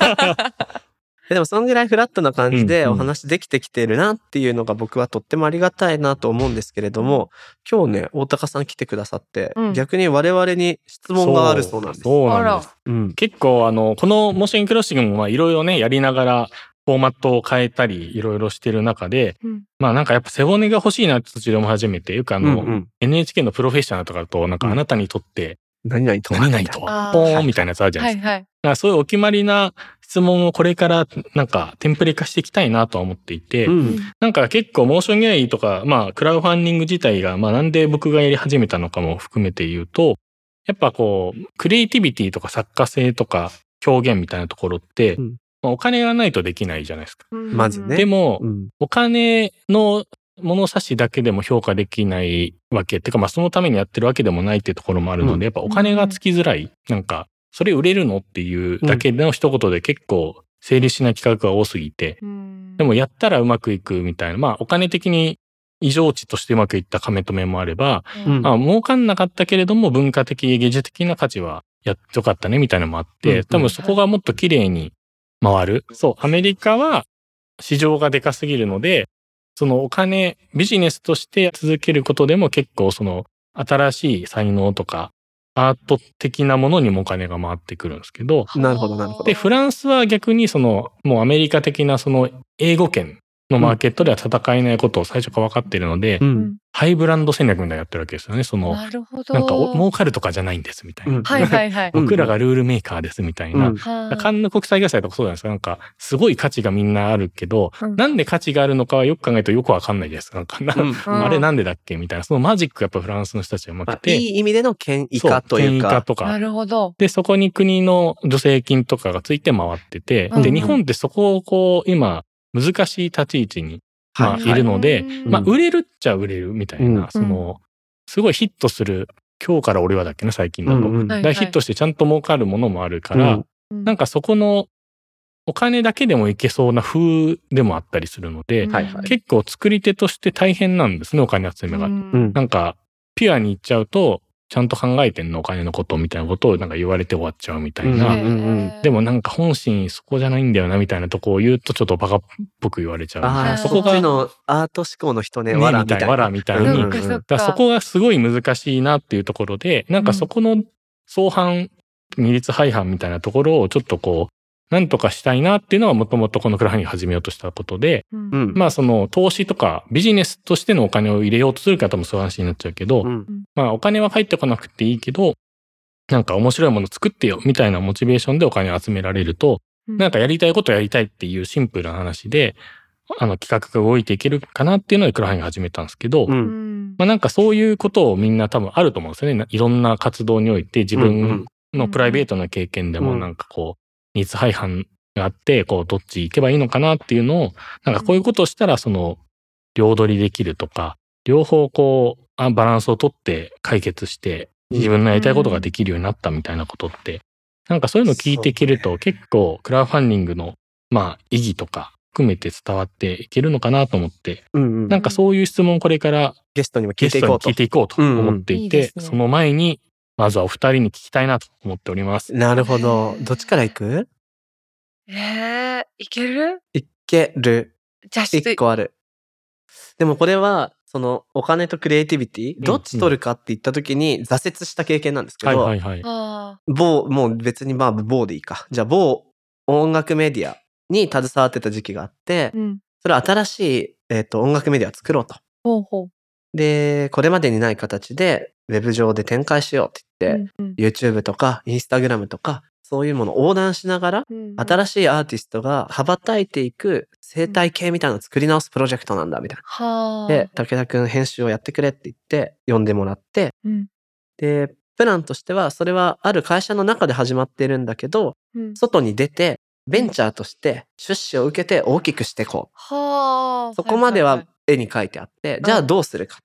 でも、そんぐらいフラットな感じでお話できてきてるなっていうのが僕はとってもありがたいなと思うんですけれども、今日ね、大高さん来てくださって、うん逆に我々に質問があるそうなんです。そうなんです。うん。結構あの、このモーションクロッシングもまあいろいろね、やりながら、フォーマットを変えたり、いろいろしてる中で、うんまあなんかやっぱ背骨が欲しいなって途中で思い始めて、よくあの、うんうん NHK のプロフェッショナルとかだと、なんかあなたにとって何々とは何々とは、ポーンみたいなやつあるじゃなですか。はいいはい。だからそういうお決まりな質問をこれからなんかテンプレ化していきたいなとは思っていて、うん。なんか結構モーションギャラリーとか、まあクラウドファンディング自体が、まあなんで僕がやり始めたのかも含めて言うと、やっぱこう、クリエイティビティとか作家性とか表現みたいなところって、うんまあお金がないとできないじゃないですか。うんまずねでも、うん。お金の物差しだけでも評価できないわけ。ってか、まあそのためにやってるわけでもないっていうところもあるので、うんやっぱお金がつきづらい。なんか、それ売れるのっていうだけの一言で結構成立しない企画が多すぎて、うんでもやったらうまくいくみたいな。まあお金的に異常値としてうまくいった亀止めもあれば、うんまあ、儲かんなかったけれども文化的、芸術的な価値はやってよかったねみたいなのもあって、ん多分そこがもっと綺麗に回る。そう、アメリカは市場がでかすぎるので、そのお金、ビジネスとして続けることでも結構その新しい才能とかアート的なものにもお金が回ってくるんですけど、なるほどなるほど。で、フランスは逆にその、もうアメリカ的なその英語圏のマーケットでは戦えないことを最初から分かっているので、うん。ハイブランド戦略みたいなのやってるわけですよね。その、なるほど。なんかお儲かるとかじゃないんですみたいな。うんはいはいはい。うん僕らがルールメーカーですみたいな。うんはカンヌ国際映画祭とかそうじゃないですか。なんか、すごい価値がみんなあるけど、うんなんで価値があるのかはよく考えるとよくわかんないです。なんかあれなんでだっけみたいな。そのマジックがやっぱフランスの人たちはうままあくて。いい意味での権威化という権威化か。とかな。るほど。で、そこに国の助成金とかがついて回ってて、で、日本ってそこをこう、今、難しい立ち位置に、まあ、はいい。るので、うん。まあ、売れるっちゃ売れるみたいな、うん。その、すごいヒットする、今日から俺はだっけな、最近だと。うんうん。ヒットしてちゃんと儲かるものもあるから、うん。なんかそこの、お金だけでもいけそうな風でもあったりするので、はいはい。結構作り手として大変なんですね、お金集めが。うん。なんか、ピュアに言っちゃうと、ちゃんと考えてんのお金のことみたいなことをなんか言われて終わっちゃうみたいな。うんうんでもなんか本心そこじゃないんだよなみたいなとこを言うとちょっとバカっぽく言われちゃう。そこがのアート思考の人ね、ねわらみたいな。わらみたいにそこがすごい難しいなっていうところで、なんかそこの相反、二律背反みたいなところをちょっとこう、なんとかしたいなっていうのはもともとこのクラファンに始めようとしたことで、うん。うん。まあその投資とかビジネスとしてのお金を入れようとする方もそういう話になっちゃうけど、うん。まあお金は入ってこなくていいけど、なんか面白いもの作ってよみたいなモチベーションでお金を集められると、うん。なんかやりたいことやりたいっていうシンプルな話で、あの企画が動いていけるかなっていうのでクラファンが始めたんですけど、まあなんかそういうことをみんな多分あると思うんですよね。いろんな活動において自うん分のプライベートな経験でもうんなんかこう、ニーズ背反があって、こう、どっち行けばいいのかなっていうのを、なんかこういうことをしたら、その、両取りできるとか、両方こう、あバランスをとって解決して、自分のやりたいことができるようになったみたいなことって、なんかそういうのを聞いていけると、結構、クラウドファンディングの、まあ、意義とか、含めて伝わっていけるのかなと思って、うんうんなんかそういう質問をこれからゲストにも聞いていこうと。思っていてその前に、まずはお二人に聞きたいなと思っております。なるほど。どっちから行く？えー、いける？いける。じゃあ一個ある。でもこれは、そのお金とクリエイティビティ、んどっち取るかって言った時に挫折した経験なんですけはいど、はいはい。あ某、もう別にまあ某でいいか。じゃあ某音楽メディアに携わってた時期があってー、うん。それは新しい、えっと音楽メディアを作ろうと。ほうほう。で、これまでにない形でウェブ上で展開しようって言って、うん YouTube とか Instagram とかそういうものを横断しながら、うん新しいアーティストが羽ばたいていく生態系みたいなのを作り直すプロジェクトなんだみたいな。はあ。で、武田くん編集をやってくれって言って呼んでもらって、うん、で、プランとしてはそれはある会社の中で始まってるんだけど、うん。外に出てベンチャーとして出資を受けて大きくしていこはあ。う。そこまでいは絵に書いてあって、じゃあどうするか。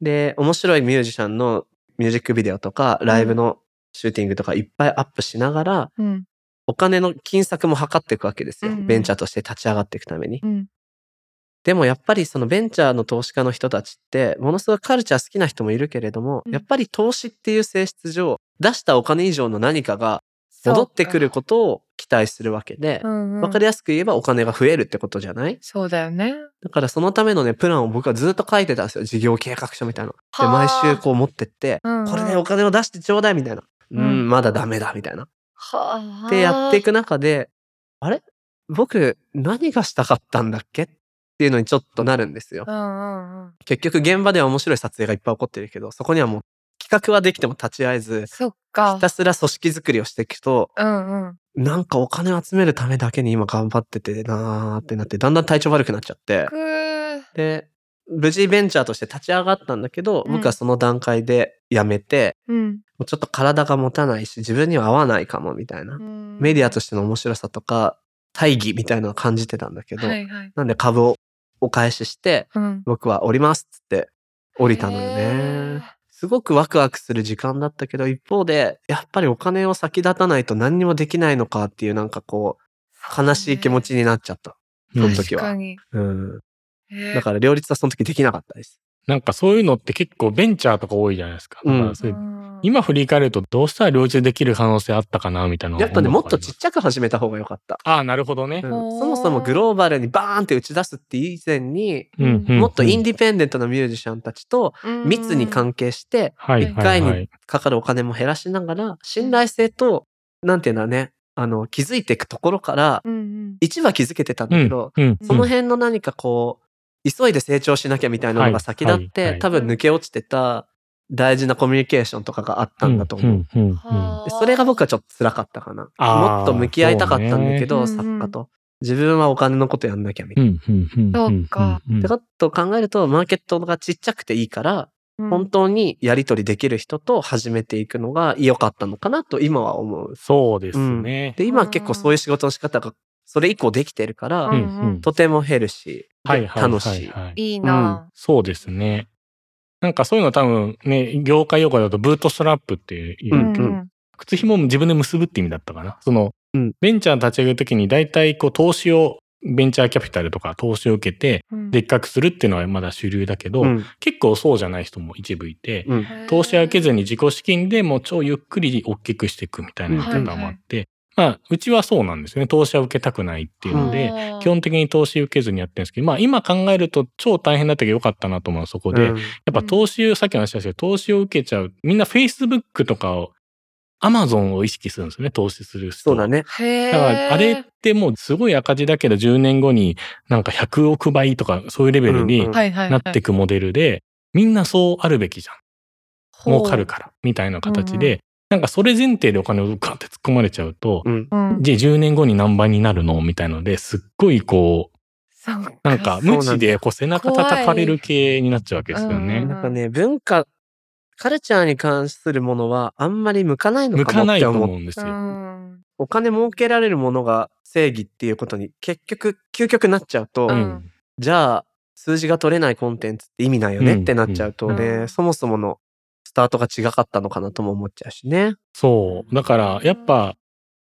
で、面白いミュージシャンのミュージックビデオとかライブのシューティングとかいっぱいアップしながら、うん。お金の金策も測っていくわけですよ。ベンチャーとして立ち上がっていくために。うん。でもやっぱりそのベンチャーの投資家の人たちって、ものすごいカルチャー好きな人もいるけれども、うんやっぱり投資っていう性質上、出したお金以上の何かが戻ってくることを期待するわけでと、うんうん、わかりやすく言えばお金が増えるってことじゃない？そうだよね。だからそのためのね、プランを僕はずっと書いてたんですよ。事業計画書みたいなの。で、はあ毎週こう持ってって、うんうんこれでお金を出してちょうだいみたいな。うん、うんまだダメだみたいな。はあ。で、やっていく中で、あれ？僕、何がしたかったんだっけ？っていうのにちょっとなるんですよ。うんうんうん。結局現場では面白い撮影がいっぱい起こってるけど、そこにはもう企画はできても立ち会えず、そっか。ひたすら組織作りをしていくと、うんうん。なんかお金を集めるためだけに今頑張っててなーってなって、だんだん体調悪くなっちゃってで、無事ベンチャーとして立ち上がったんだけど、うん僕はその段階で辞めて、うん。もうちょっと体が持たないし、自分には合わないかもみたいな。メディアとしての面白さとか、大義みたいなのを感じてたんだけど、はいはい。なんで株をお返しして、うん。僕は降りますっつって降りたのよへね。すごくワクワクする時間だったけど、一方で、やっぱりお金を先立たないと何にもできないのかっていうなんかこう、悲しい気持ちになっちゃった。うんその時は確かに。うん。だから両立はその時できなかったです。なんかそういうのって結構ベンチャーとか多いじゃないですか。うんだからそれ今振り返るとどうしたら両立できる可能性あったかなみたいなのやっぱね、もっとちっちちゃく始めた方が良かった。ああ、なるほどねう。んそもそもグローバルにバーンって打ち出すっていう以前に、うんうんもっとインデディペンデントなミュージシャンたちと密に関係して、はい一回に。かかるお金も減らしながら、信頼性と、なんていうんだね、あの、気づいていくところから、うんうん一は気づけてたんだけど、うんその辺の何かこう、急いで成長しなきゃみたいなのが先立って、はいはいはい多分抜け落ちてた大事なコミュニケーションとかがあったんだと思う。んうんうんはでそれが僕はちょっと辛かったかな。もっと向き合いたかったんだけど、作家と。自分はお金のことやんなきゃみたいな。うんうんうんそうかうんうんってことを考えると、マーケットがちっちゃくていいから、うん本当にやり取りできる人と始めていくのが良かったのかなと今は思う。そうですね。で、今は結構そういう仕事の仕方がそれ以降できてるから、うんうんとてもヘルシはいはいはい楽しい。はい。いいなそうですね。なんかそういうの多分ね、業界用語だとブートストラップっていう、うんうん。靴紐も自分で結ぶって意味だったかな？その、うん。ベンチャー立ち上げるときに大体こう投資を、ベンチャーキャピタルとか投資を受けて、うん。でっかくするっていうのはまだ主流だけど、うん。結構そうじゃない人も一部いて、うん。投資は受けずに自己資金でもう超ゆっくり大きくしていくみたいなやり方もあって、まあ、うちはそうなんですよね。投資は受けたくないっていうので、基本的に投資受けずにやってるんですけど、まあ今考えると超大変だったけどよかったなと思うのはそこで、うんやっぱ投資を、さっきの話したけど、投資を受けちゃう。みんな Facebook とかを、Amazon を意識するんですよね、投資する人は。そうだね。だから、あれってもうすごい赤字だけど、10年後になんか100億倍とか、そういうレベルになっていくモデルで、みんなそうあるべきじゃん。儲かるから、みたいな形で、なんかそれ前提でお金をガーって突っ込まれちゃうと、うん。うんじゃあ10年後に何倍になるの？みたいので、すっごいこう、なんか無知でこう背中叩かれる系になっちゃうわけですよね。なんかね、文化、カルチャーに関するものはあんまり向かないの向かかないともって思う。う思うんですよ。んお金儲けられるものが正義っていうことに結局、究極なっちゃうと、ううんん。じゃあ、数字が取れないコンテンツって意味ないよねってなっちゃうとね、うんそもそものスタートが違かったのかなとも思っちゃうしね。そう。だから、やっぱ、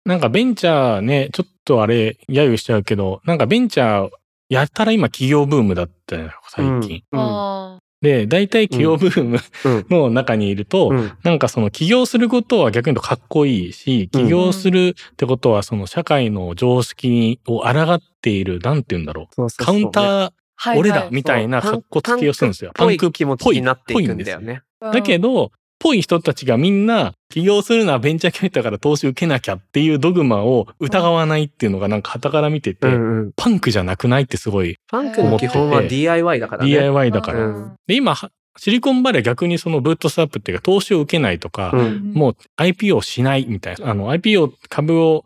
なんかベンチャーね、ちょっとあれ、揶揄しちゃうけど、なんかベンチャー、やったら今企業ブームだったよ、最近。うん。あで、大体企業ブームうん。の中にいると、うん。なんかその起業することは逆に言うとかっこいいし、起業するってことはその社会の常識を抗っている、なんて言うんだろう。そうそうそうカウンター、ーはいはいみたいな格好つけをするんですよ。パンクっぽい気持ちになっていくんだよね。だけど、ぽい人たちがみんな起業するのはベンチャーキャピタルから投資受けなきゃっていうドグマを疑わないっていうのがなんか傍から見てて、うんうん。パンクじゃなくないってすごいパンクの基本は DIY だからね。DIY だから。うんで、今、はシリコンバレーは逆にそのブートストラップっていうか投資を受けないとか、うんもう IPO しないみたいな。あの IPO 株を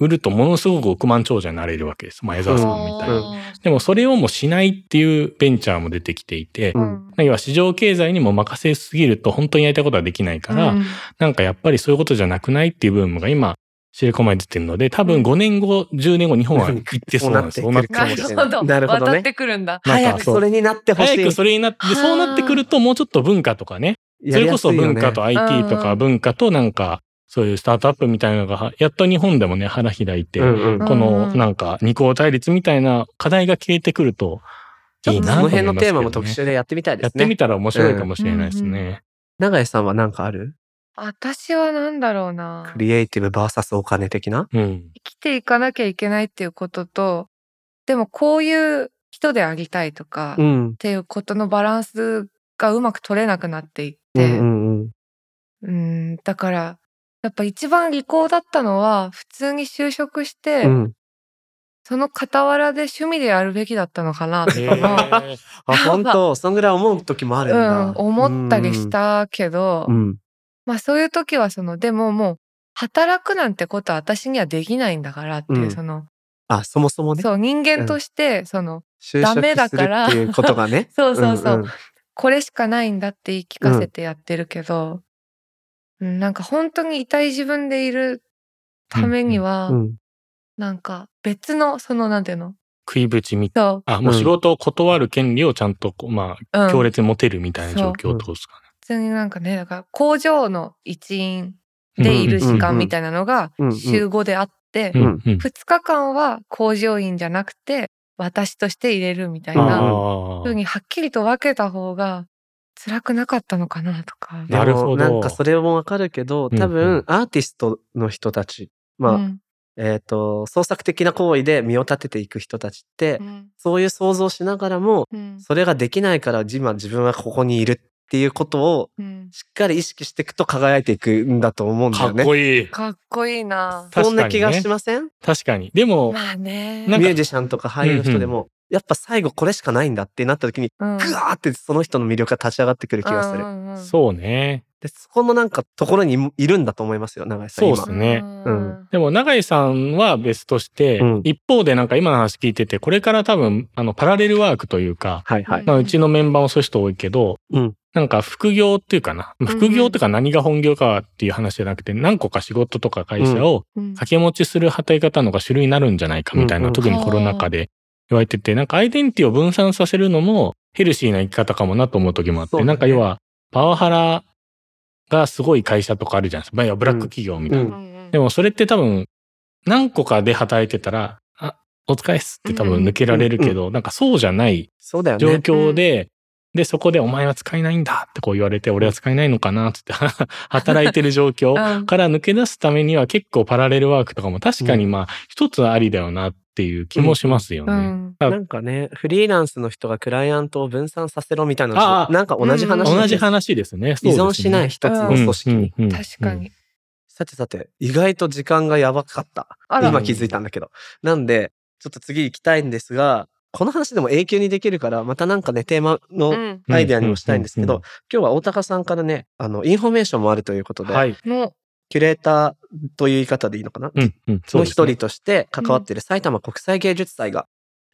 売るとものすごく億万長者になれるわけです。前澤さんみたいな。うんでもそれをもうしないっていうベンチャーも出てきていて、うん要は市場経済にも任せすぎると本当にやりたいことはできないから、なんかやっぱりそういうことじゃなくないっていう部分が今、シリコンバレーに出てるので、多分5年後、10年後日本は行ってそうなんですよ。そうなってくるほど。なるほどね渡ってくるんだ。早くそれになってほしい。早くそれになって、はあそうなってくるともうちょっと文化とかね、それこそ文化と IT とか文化となんか、そういうスタートアップみたいなのが、やっと日本でもね、腹開いて、うんうんこのうんなんか二項対立みたいな課題が消えてくると、いいなと思いますけどね辺のテーマも特集でやってみたいですね。やってみたら面白いかもしれないですうんね。長井さんは何かある？私はなんだろうなク。リエイティブ VS お金的な？うん。生きていかなきゃいけないっていうことと、でもこういう人でありたいとか、っうん。ていうことのバランスがうまく取れなくなっていっうて、んうんうん。うん、だから、やっぱ一番利口だったのは、普通に就職して、うん。その傍らで趣味でやるべきだったのかな とへかも、ーあ、本当そんぐらい思う時もあるんだ。うん、思ったりしたけど、うん。まあそういう時はその、でももう、働くなんてことは私にはできないんだからっていう、うんその、あ、そもそもね。そう、人間として、その、就ダメだからっていうことがね。そうそうそう、んんこれしかないんだって言い聞かせてやってるけど、うん、なんか本当に痛い自分でいるためには、うん。なんか別の、その、なんていうの？食いぶちみそあ、もう仕事を断る権利をちゃんとこう、まう、うあ、ん、強烈に持てるみたいな状況ってことですかね。普通になんかね、だから工場の一員でいる時間みたいなのがうんうん週5であって、うんうん。2日間は工場員じゃなくて、私として入れるみたいうんなあ風にはっきりと分けた方が辛くなかったのかなとか。なるほどなんかそれもわかるけど、多分んアーティストの人たち、まあ、うんえっ、と、創作的な行為で身を立てていく人たちって、うんそういう想像をしながらも、うんそれができないから今自分はここにいるっていうことをうんしっかり意識していくと輝いていくんだと思うんだかっよね。こいい。かっこいいな。そんな気がしません？確かに。でも、まあね。ミュージシャンとか俳優の人でも、やっぱ最後これしかないんだってなった時に、うん。ぐわーってその人の魅力が立ち上がってくる気がする。うんうんうん。そうね。で、そこのなんかところにいるんだと思いますよ、長井さん。今そうっすね。うんでも、永井さんは別として、うん。一方でなんか今の話聞いてて、これから多分、あの、パラレルワークというか、はいはい。まあ、うちのメンバーもそういう人多いけど、うん。なんか副業っていうかな。まあ副業っていうか何が本業かっていう話じゃなくて、何個か仕事とか会社をうん。掛け持ちする働き方のが主流になるんじゃないかみたいな、特にコロナ禍で言われてて、なんかアイデンティティを分散させるのもヘルシーな生き方かもなと思う時もあって、ね。なんか要は、パワハラがすごい会社とかあるじゃないですか。まあ要はブラック企業みたいな。うん。うんでもそれって多分、何個かで働いてたら、あ、お疲れっすって多分抜けられるけど、なんかそうじゃないそうだよ状ね。況で、で、そこでお前は使えないんだってこう言われて、俺は使えないのかなっつって 働いてる状況うん。から抜け出すためには結構パラレルワークとかも確かにまあ一つありだよなっていう気もしますよね。うんなんかね、フリーランスの人がクライアントを分散させろみたいななんか同じ話うん同じなんです話ですね。依存しない人一つの組織に。確かに。さてさて、意外と時間がやばかった。今気づいたんだけど。なんで、ちょっと次行きたいんですが、この話でも永久にできるから、またなんかね、テーマうーんアイデアにもしたいんですけうんど、今日は大高さんからね、あの、インフォメーションもあるということで、はい。もキュレーターという言い方でいいのかな、うん、うん。そうの一人として関わっている埼玉国際芸術祭が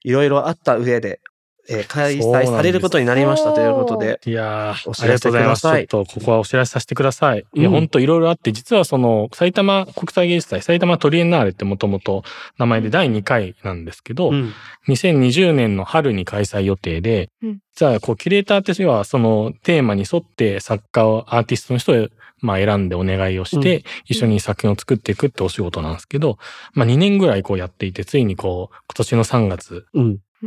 いろいろあった上で、えー開催されることになりましたということで、い。やありがとうございます。ちょっとここはお知らせさせてください。いや、うん。ほんといろいろあって、実はその、埼玉国際芸術祭、埼玉トリエンナーレってもともと名前で第2回なんですけど、うん。2020年の春に開催予定で、うん。じゃあ、こう、キュレーターって要は、そのテーマに沿って作家を、アーティストの人を、まあ、選んでお願いをして、う一緒に作品を作っていくってお仕事なんですけど、まあ、2年ぐらいこうやっていて、ついにこう、今年の3月、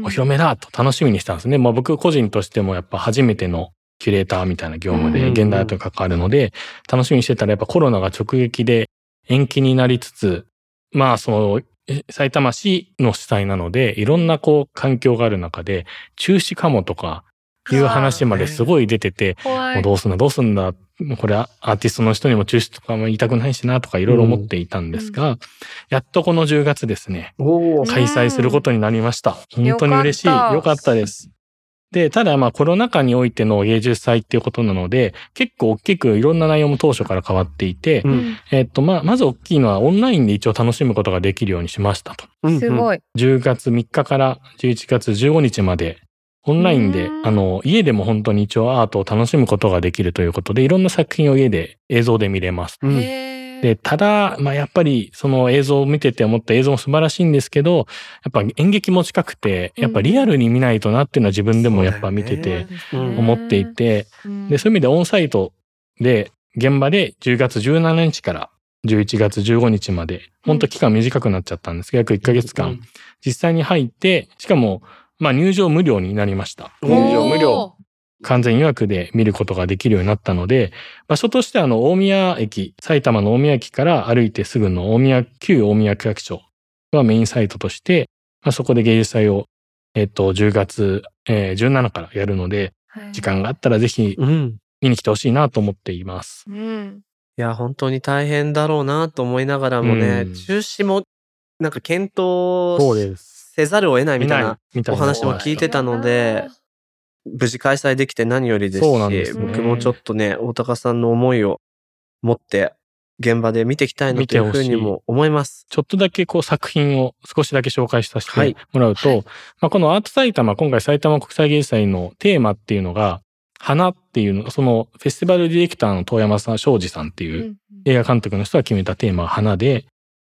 お披露目だと楽しみにしたんですね。まあ僕個人としてもやっぱ初めてのキュレーターみたいな業務でうん。現代アートに関わるので、楽しみにしてたらやっぱコロナが直撃で延期になりつつ、まあその、え埼玉市の主催なので、いろんなこう環境がある中で、中止かもとかいう話まですごい出てて。もうどうすんだどうすんだこれアーティストの人にも中止とかも言いたくないしなとかいろいろ思っていたんですが、やっとこの10月ですね、開催することになりました。本当に嬉しい。よかったです。で、ただまあコロナ禍においての芸術祭っていうことなので、結構大きくいろんな内容も当初から変わっていて、ううんんえっとまあ、まず大きいのはオンラインで一応楽しむことができるようにしましたと。うんすごい。10月3日から11月15日まで、オンラインでう、ん。あの、家でも本当に一応アートを楽しむことができるということで、いろんな作品を家で映像で見れます。うん。で、ただ、まあ、やっぱり、その映像を見てて思った映像も素晴らしいんですけど、やっぱ演劇も近くて、やっぱリアルに見ないとなっていうのは自分でもやっぱ見ててうん。思っていて、で、そういう意味でオンサイトで、現場で10月17日から11月15日まで、本当期間短くなっちゃったんです。が、約1ヶ月間、実際に入って、しかも、まあ入場無料になりました。うん入場無料。完全予約で見ることができるようになったので、場所としてはあの大宮駅、埼玉の大宮駅から歩いてすぐの大宮、旧大宮区役所がメインサイトとして、まあ、そこで芸術祭を、えっと、10月、えー17からやるので、はい時間があったらぜひうん。見に来てほしいなと思っています。うん。いや、本当に大変だろうなと思いながらもね、うん中止も、なんか検討そうです。せざるを得ないみたいなみたいお話も聞いてたので、無事開催できて何よりですそうなんですし、ね。僕もちょっとね、大高さんの思いを持って、現場で見ていきたいなというふうにも思います。ちょっとだけこう作品を少しだけ紹介させはい。てもらうと、まあ、このアート埼玉、今回埼玉国際芸術祭のテーマっていうのが、花っていうの、そのフェスティバルディレクターの遠山さん、庄司さんっていううん映画監督の人が決めたテーマは花で、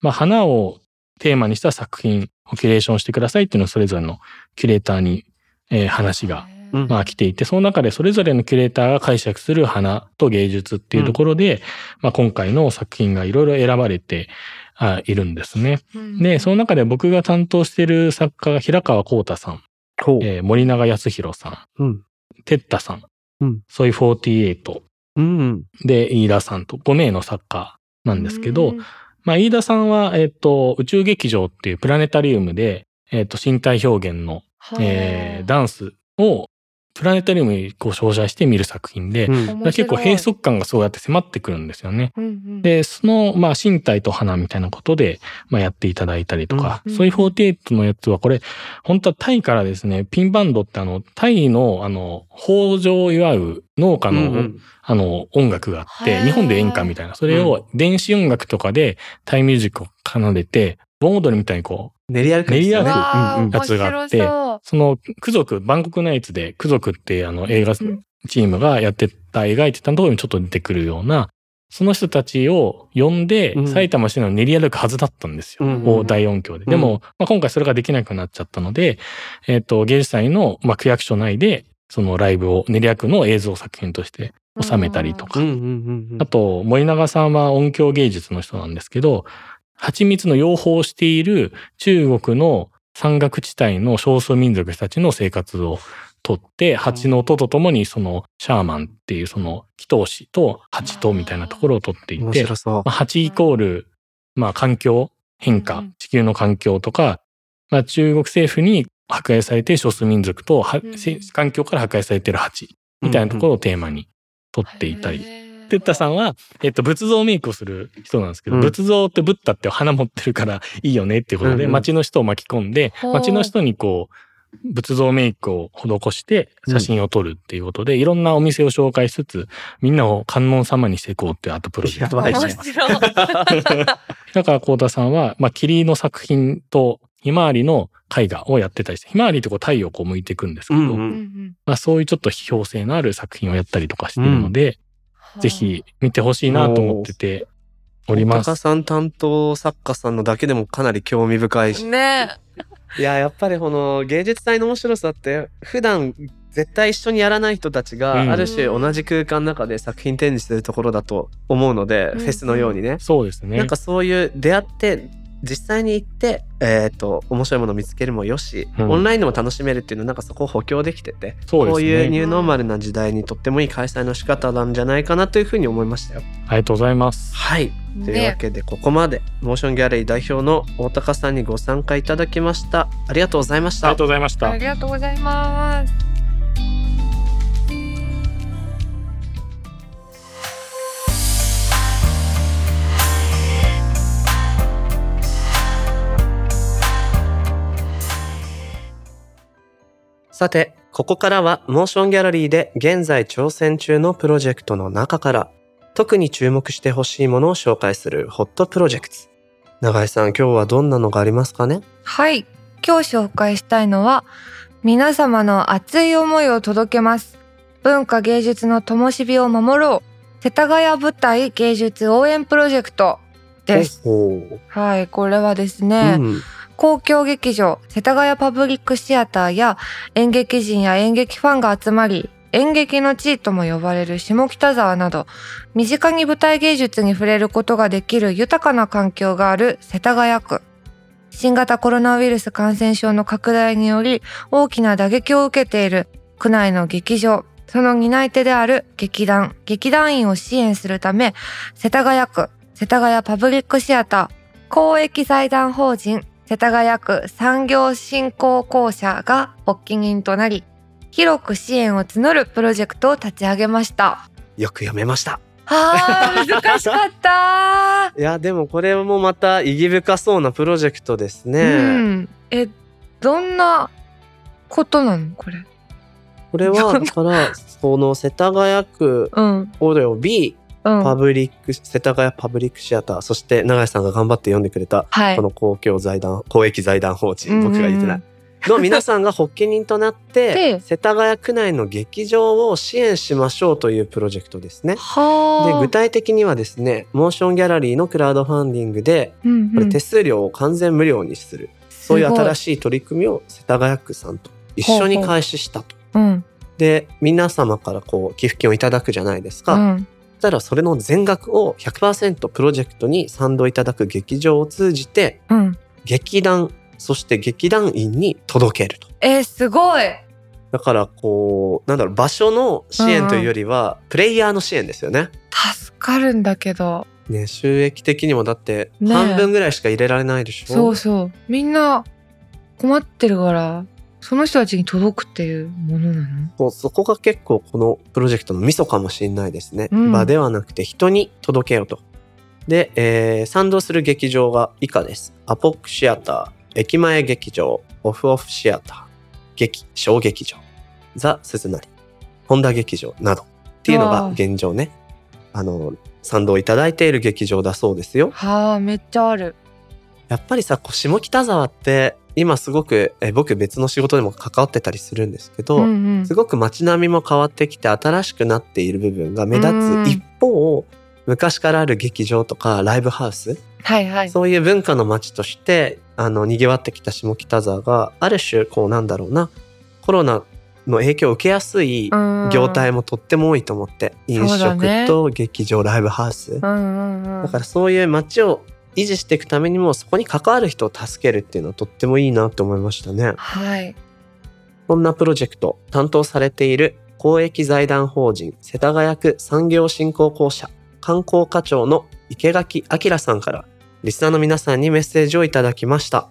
まあ、花をテーマにした作品をキュレーションしてくださいっていうのをそれぞれのキュレーターに、えー話がうん。まあ来ていて、その中でそれぞれのキュレーターが解釈する花と芸術っていうところで、まあ今回の作品がいろいろ選ばれて、あいるんですね。うん。で、その中で僕が担当している作家が平川幸太さん。えー森永康弘さん、うん。テッタさん、うん。ソイ48うん。で、飯田さんと5名の作家なんですけど、うんまあ、飯田さんは、えっ、と、宇宙劇場っていうプラネタリウムで、えっ、と、身体表現の、えーダンスをプラネタリウムにこう照射して見る作品で、うん。結構閉塞感がそうやって迫ってくるんですよね。うんうん。で、その、まあ、身体と花みたいなことで、まあ、やっていただいたりとか、うんソイ48のやつはこれ、本当はタイからですね、ピンバンドってあの、タイの、あの、豊穣を祝う農家の、うんあの、音楽があって、日本で演歌みたいな、それを電子音楽とかでタイミュージックを奏でて、盆踊りみたいにこう、練り歩くね。練り歩くやつがあって面白その、ク族、バンコクナイツで、ク族っていうあの映画チうん。ームがやってた、描いてたところにちょっと出てくるような、その人たちを呼んでうん、埼玉市内を練り歩くはずだったんですよ。うん。大大音響で。でも、まあ、今回それができなくなっちゃったので、えっ、と、芸術祭の、まあ、区役所内で、そのライブを練り歩くのを映像作品として収めたりとか。あと、森永さんは音響芸術の人なんですけど、蜂蜜の養蜂をしている中国の山岳地帯の少数民族たちの生活をとって、蜂の音とともにそのシャーマンっていうその祈祷師と蜂とみたいなところをとっていてまあ、。蜂イコール、まあ環境変化うん、地球の環境とか、まあ中国政府に迫害されて少数民族と、環境から迫害されている蜂みたいなところをテーマに取っていたり。テッタさんは、えっと、仏像メイクをする人なんですけど、うん。仏像ってブッダって花持ってるからいいよねっていうことで、うんうん。街の人を巻き込んで、ほう。街の人にこう、仏像メイクを施して写真を撮るっていうことで、いろんなお店を紹介しつつ、みんなを観音様にしていこうっていうアートプロジェクト。だから、幸田さんは、まあ、霧の作品と、ひまわりの絵画をやってたりして、ひまわりってこう太陽をこう向いていくんですけど、うんううん。んまあ、そういうちょっと批評性のある作品をやったりとかしてるので、うんぜひ見てほしいなと思ってております。高さん担当作家さんのだけでもかなり興味深いし。ねいや、やっぱりこの芸術祭の面白さって、普段絶対一緒にやらない人たちうんが、ある種同じ空間の中で作品展示するところだと思うので、うんフェスのようにね。そうですね。なんかそういう出会って、実際に行って、えっ、と、面白いものを見つけるもよし、うんオンラインでも楽しめるっていうのなんかそこを補強できてて、そうですねこういうニューノーマルな時代にとってもいい開催の仕方なんじゃないかなというふうに思いましたよ。ありがとうございます。はい。というわねけで、ここまで、モーションギャラリー代表の大高さんにご参加いただきました。ありがとうございましたありが。とうございましたあ。りがとうございます。さて、ここからはモーションギャラリーで現在挑戦中のプロジェクトの中から特に注目してほしいものを紹介するホットプロジェクト。永井さん、今日はどんなのがありますかね？はい、今日紹介したいのは皆様の熱い思いを届けます。文化芸術の灯火を守ろう。世田谷舞台芸術応援プロジェクトです。はい、これはですうね、ん。公共劇場世田谷パブリックシアターや演劇人や演劇ファンが集まり演劇の地位とも呼ばれる下北沢など身近に舞台芸術に触れることができる豊かな環境がある世田谷区。新型コロナウイルス感染症の拡大により大きな打撃を受けている区内の劇場。その担い手である劇団。劇団員を支援するため世田谷区世田谷パブリックシアター。公益財団法人。世田谷区産業振興公社が発起人となり広く支援を募るプロジェクトを立ち上げました。よく読めました。あー難しかった いや、でもこれもまた意義深そうなプロジェクトですね。うん、えどんなことなのこれ？これは、だから、その世田谷区うんおよびうんパブリック、世田谷パブリックシアター、そして永井さんが頑張って読んでくれたはいこの公共財団、公益財団法人、僕が言ってない。の皆さんが発起人となってで、世田谷区内の劇場を支援しましょうというプロジェクトですね。はあ。で、具体的にはですね、モーションギャラリーのクラウドファンディングで、うんうんこれ手数料を完全無料にする、そういう新ししい取り組みを世田谷区さんと一緒に開始したと。い。うんで、皆様からこう寄付金をいただくじゃないですか。うんしたらそれの全額を100%プロジェクトに賛同いただく劇場を通じてうん。劇団そして劇団員に届けると。えー、すごい。だからこうなんだろう場所の支援というよりは、プレイヤーの支援ですよね。助かるんだけど。ね収益的にもだって半分ぐらいしか入れられないでしょ。そうそう。みんな困ってるから、その人たちに届くっていうものなの？そうそこが結構このプロジェクトのミソかもしれないですね。うん場ではなくて人に届けようと。で、えー賛同する劇場が以下です。アポックシアター、駅前劇場、オフオフシアター、劇、小劇場、ザ・スズナリ、本田劇場などっていうのが現状ね。あの、賛同いただいている劇場だそうですよ。はあ、めっちゃある。やっぱりさ、下北沢って今すごく、え僕別の仕事でも関わってたりするんですけど、うんうん。すごく街並みも変わってきて新しくなっている部分が目立うん。つ一方、昔からある劇場とかライブハウス、はいはい。そういう文化の街としてあの賑わってきた下北沢がある種こうなんだろうなコロナの影響を受けやすいうん。業態もとっても多いと思って、うだね。食と劇場ライブハウス、うんうんうん。だからそういう街を維持していくためにもそこに関わる人を助けるっていうのはとってもいいなって思いましたね。はい。こんなプロジェクト担当されている公益財団法人世田谷区産業振興公社観光課長の池垣明さんからリスナーの皆さんにメッセージをいただきました。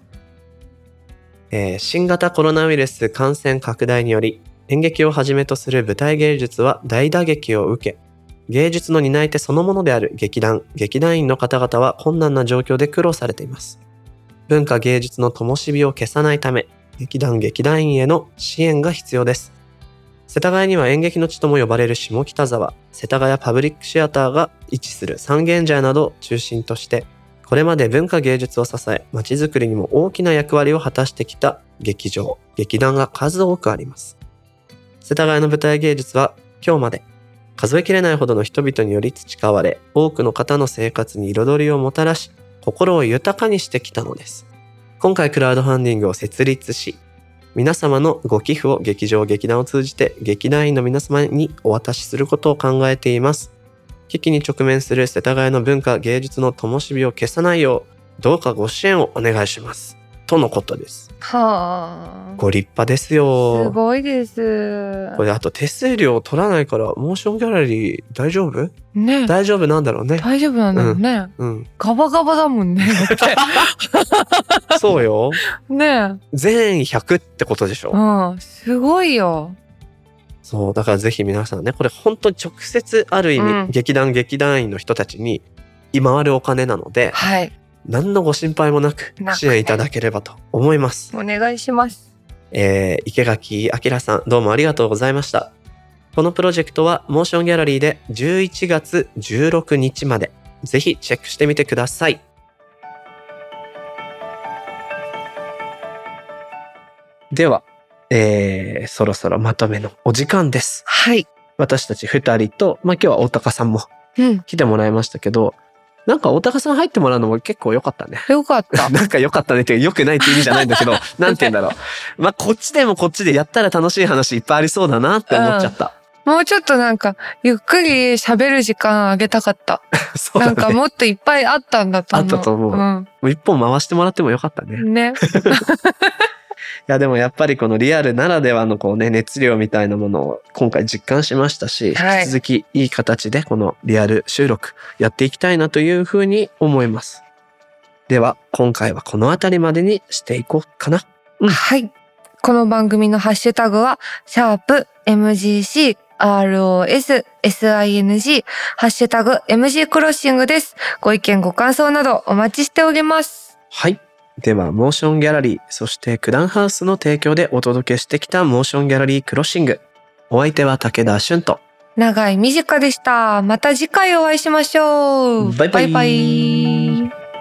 えー新型コロナウイルス感染拡大により演劇をはじめとする舞台芸術は大打撃を受け芸術の担い手そのものである劇団劇団員の方々は困難な状況で苦労されています。文化芸術の灯火を消さないため劇団劇団員への支援が必要です。世田谷には演劇の地とも呼ばれる下北沢世田谷パブリックシアターが位置する三軒茶屋などを中心としてこれまで文化芸術を支え街づくりにも大きな役割を果たしてきた劇場劇団が数多くあります。世田谷の舞台芸術は今日まで。数えきれないほどの人々により培われ多くの方の生活に彩りをもたらし心を豊かにしてきたのです。今回クラウドファンディングを設立し皆様のご寄付を劇場劇団を通じて劇団員の皆様にお渡しすることを考えています。危機に直面する世田谷の文化芸術の灯火を消さないようどうかご支援をお願いします。とのことですはあ。ご立派ですすよごいです。これあと手数料取らないからモーションギャラリー大丈夫？ね大丈夫なんだろうね大丈夫なんだろうね。うんガバガバだもんね。そうよね全100ってことでしょ？うん。すごいよ。そう、だからぜひ皆さんね、これ本当に直接ある意味、うん劇団劇団員の人たちに回るお金なので、はい。何のご心配もなく支援いただければと思います。お願いします。えー、池垣明さん、どうもありがとうございました。このプロジェクトはモーションギャラリーで11月16日まで、ぜひチェックしてみてください。では、えー、そろそろまとめのお時間です。はい。私たち二人と、まあ、今日は大高さんもうん。来てもらいましたけど、なんか大高さん入ってもらうのも結構良かったね。よかった。なんか良かったねって良くないって意味じゃないんだけど、なんて言うんだろう。まあ、こっちでもこっちでやったら楽しい話いっぱいありそうだなって思っちゃった。もうちょっとなんか、ゆっくり喋る時間あげたかった。そうだね。なんかもっといっぱいあったんだと思う。あったと思うもう一本回してもらってもよかったね。ね。や、でもやっぱりこのリアルならではのこうね、熱量みたいなものを今回実感しましたし、はい引き続きいい形でこのリアル収録やっていきたいなというふうに思います。では、今回はこの辺りまでにしていこうかな。うんはい。この番組のハッシュタグは、シャープ MGC ROS SING ハッシュタグ MG クロッシングです。ご意見ご感想などお待ちしております。はい。では、モーションギャラリー、そしてクランハウスの提供でお届けしてきたモーションギャラリークロッシング。お相手は武田俊と。長い短でした。また次回お会いしましょう。バイバイバイバイ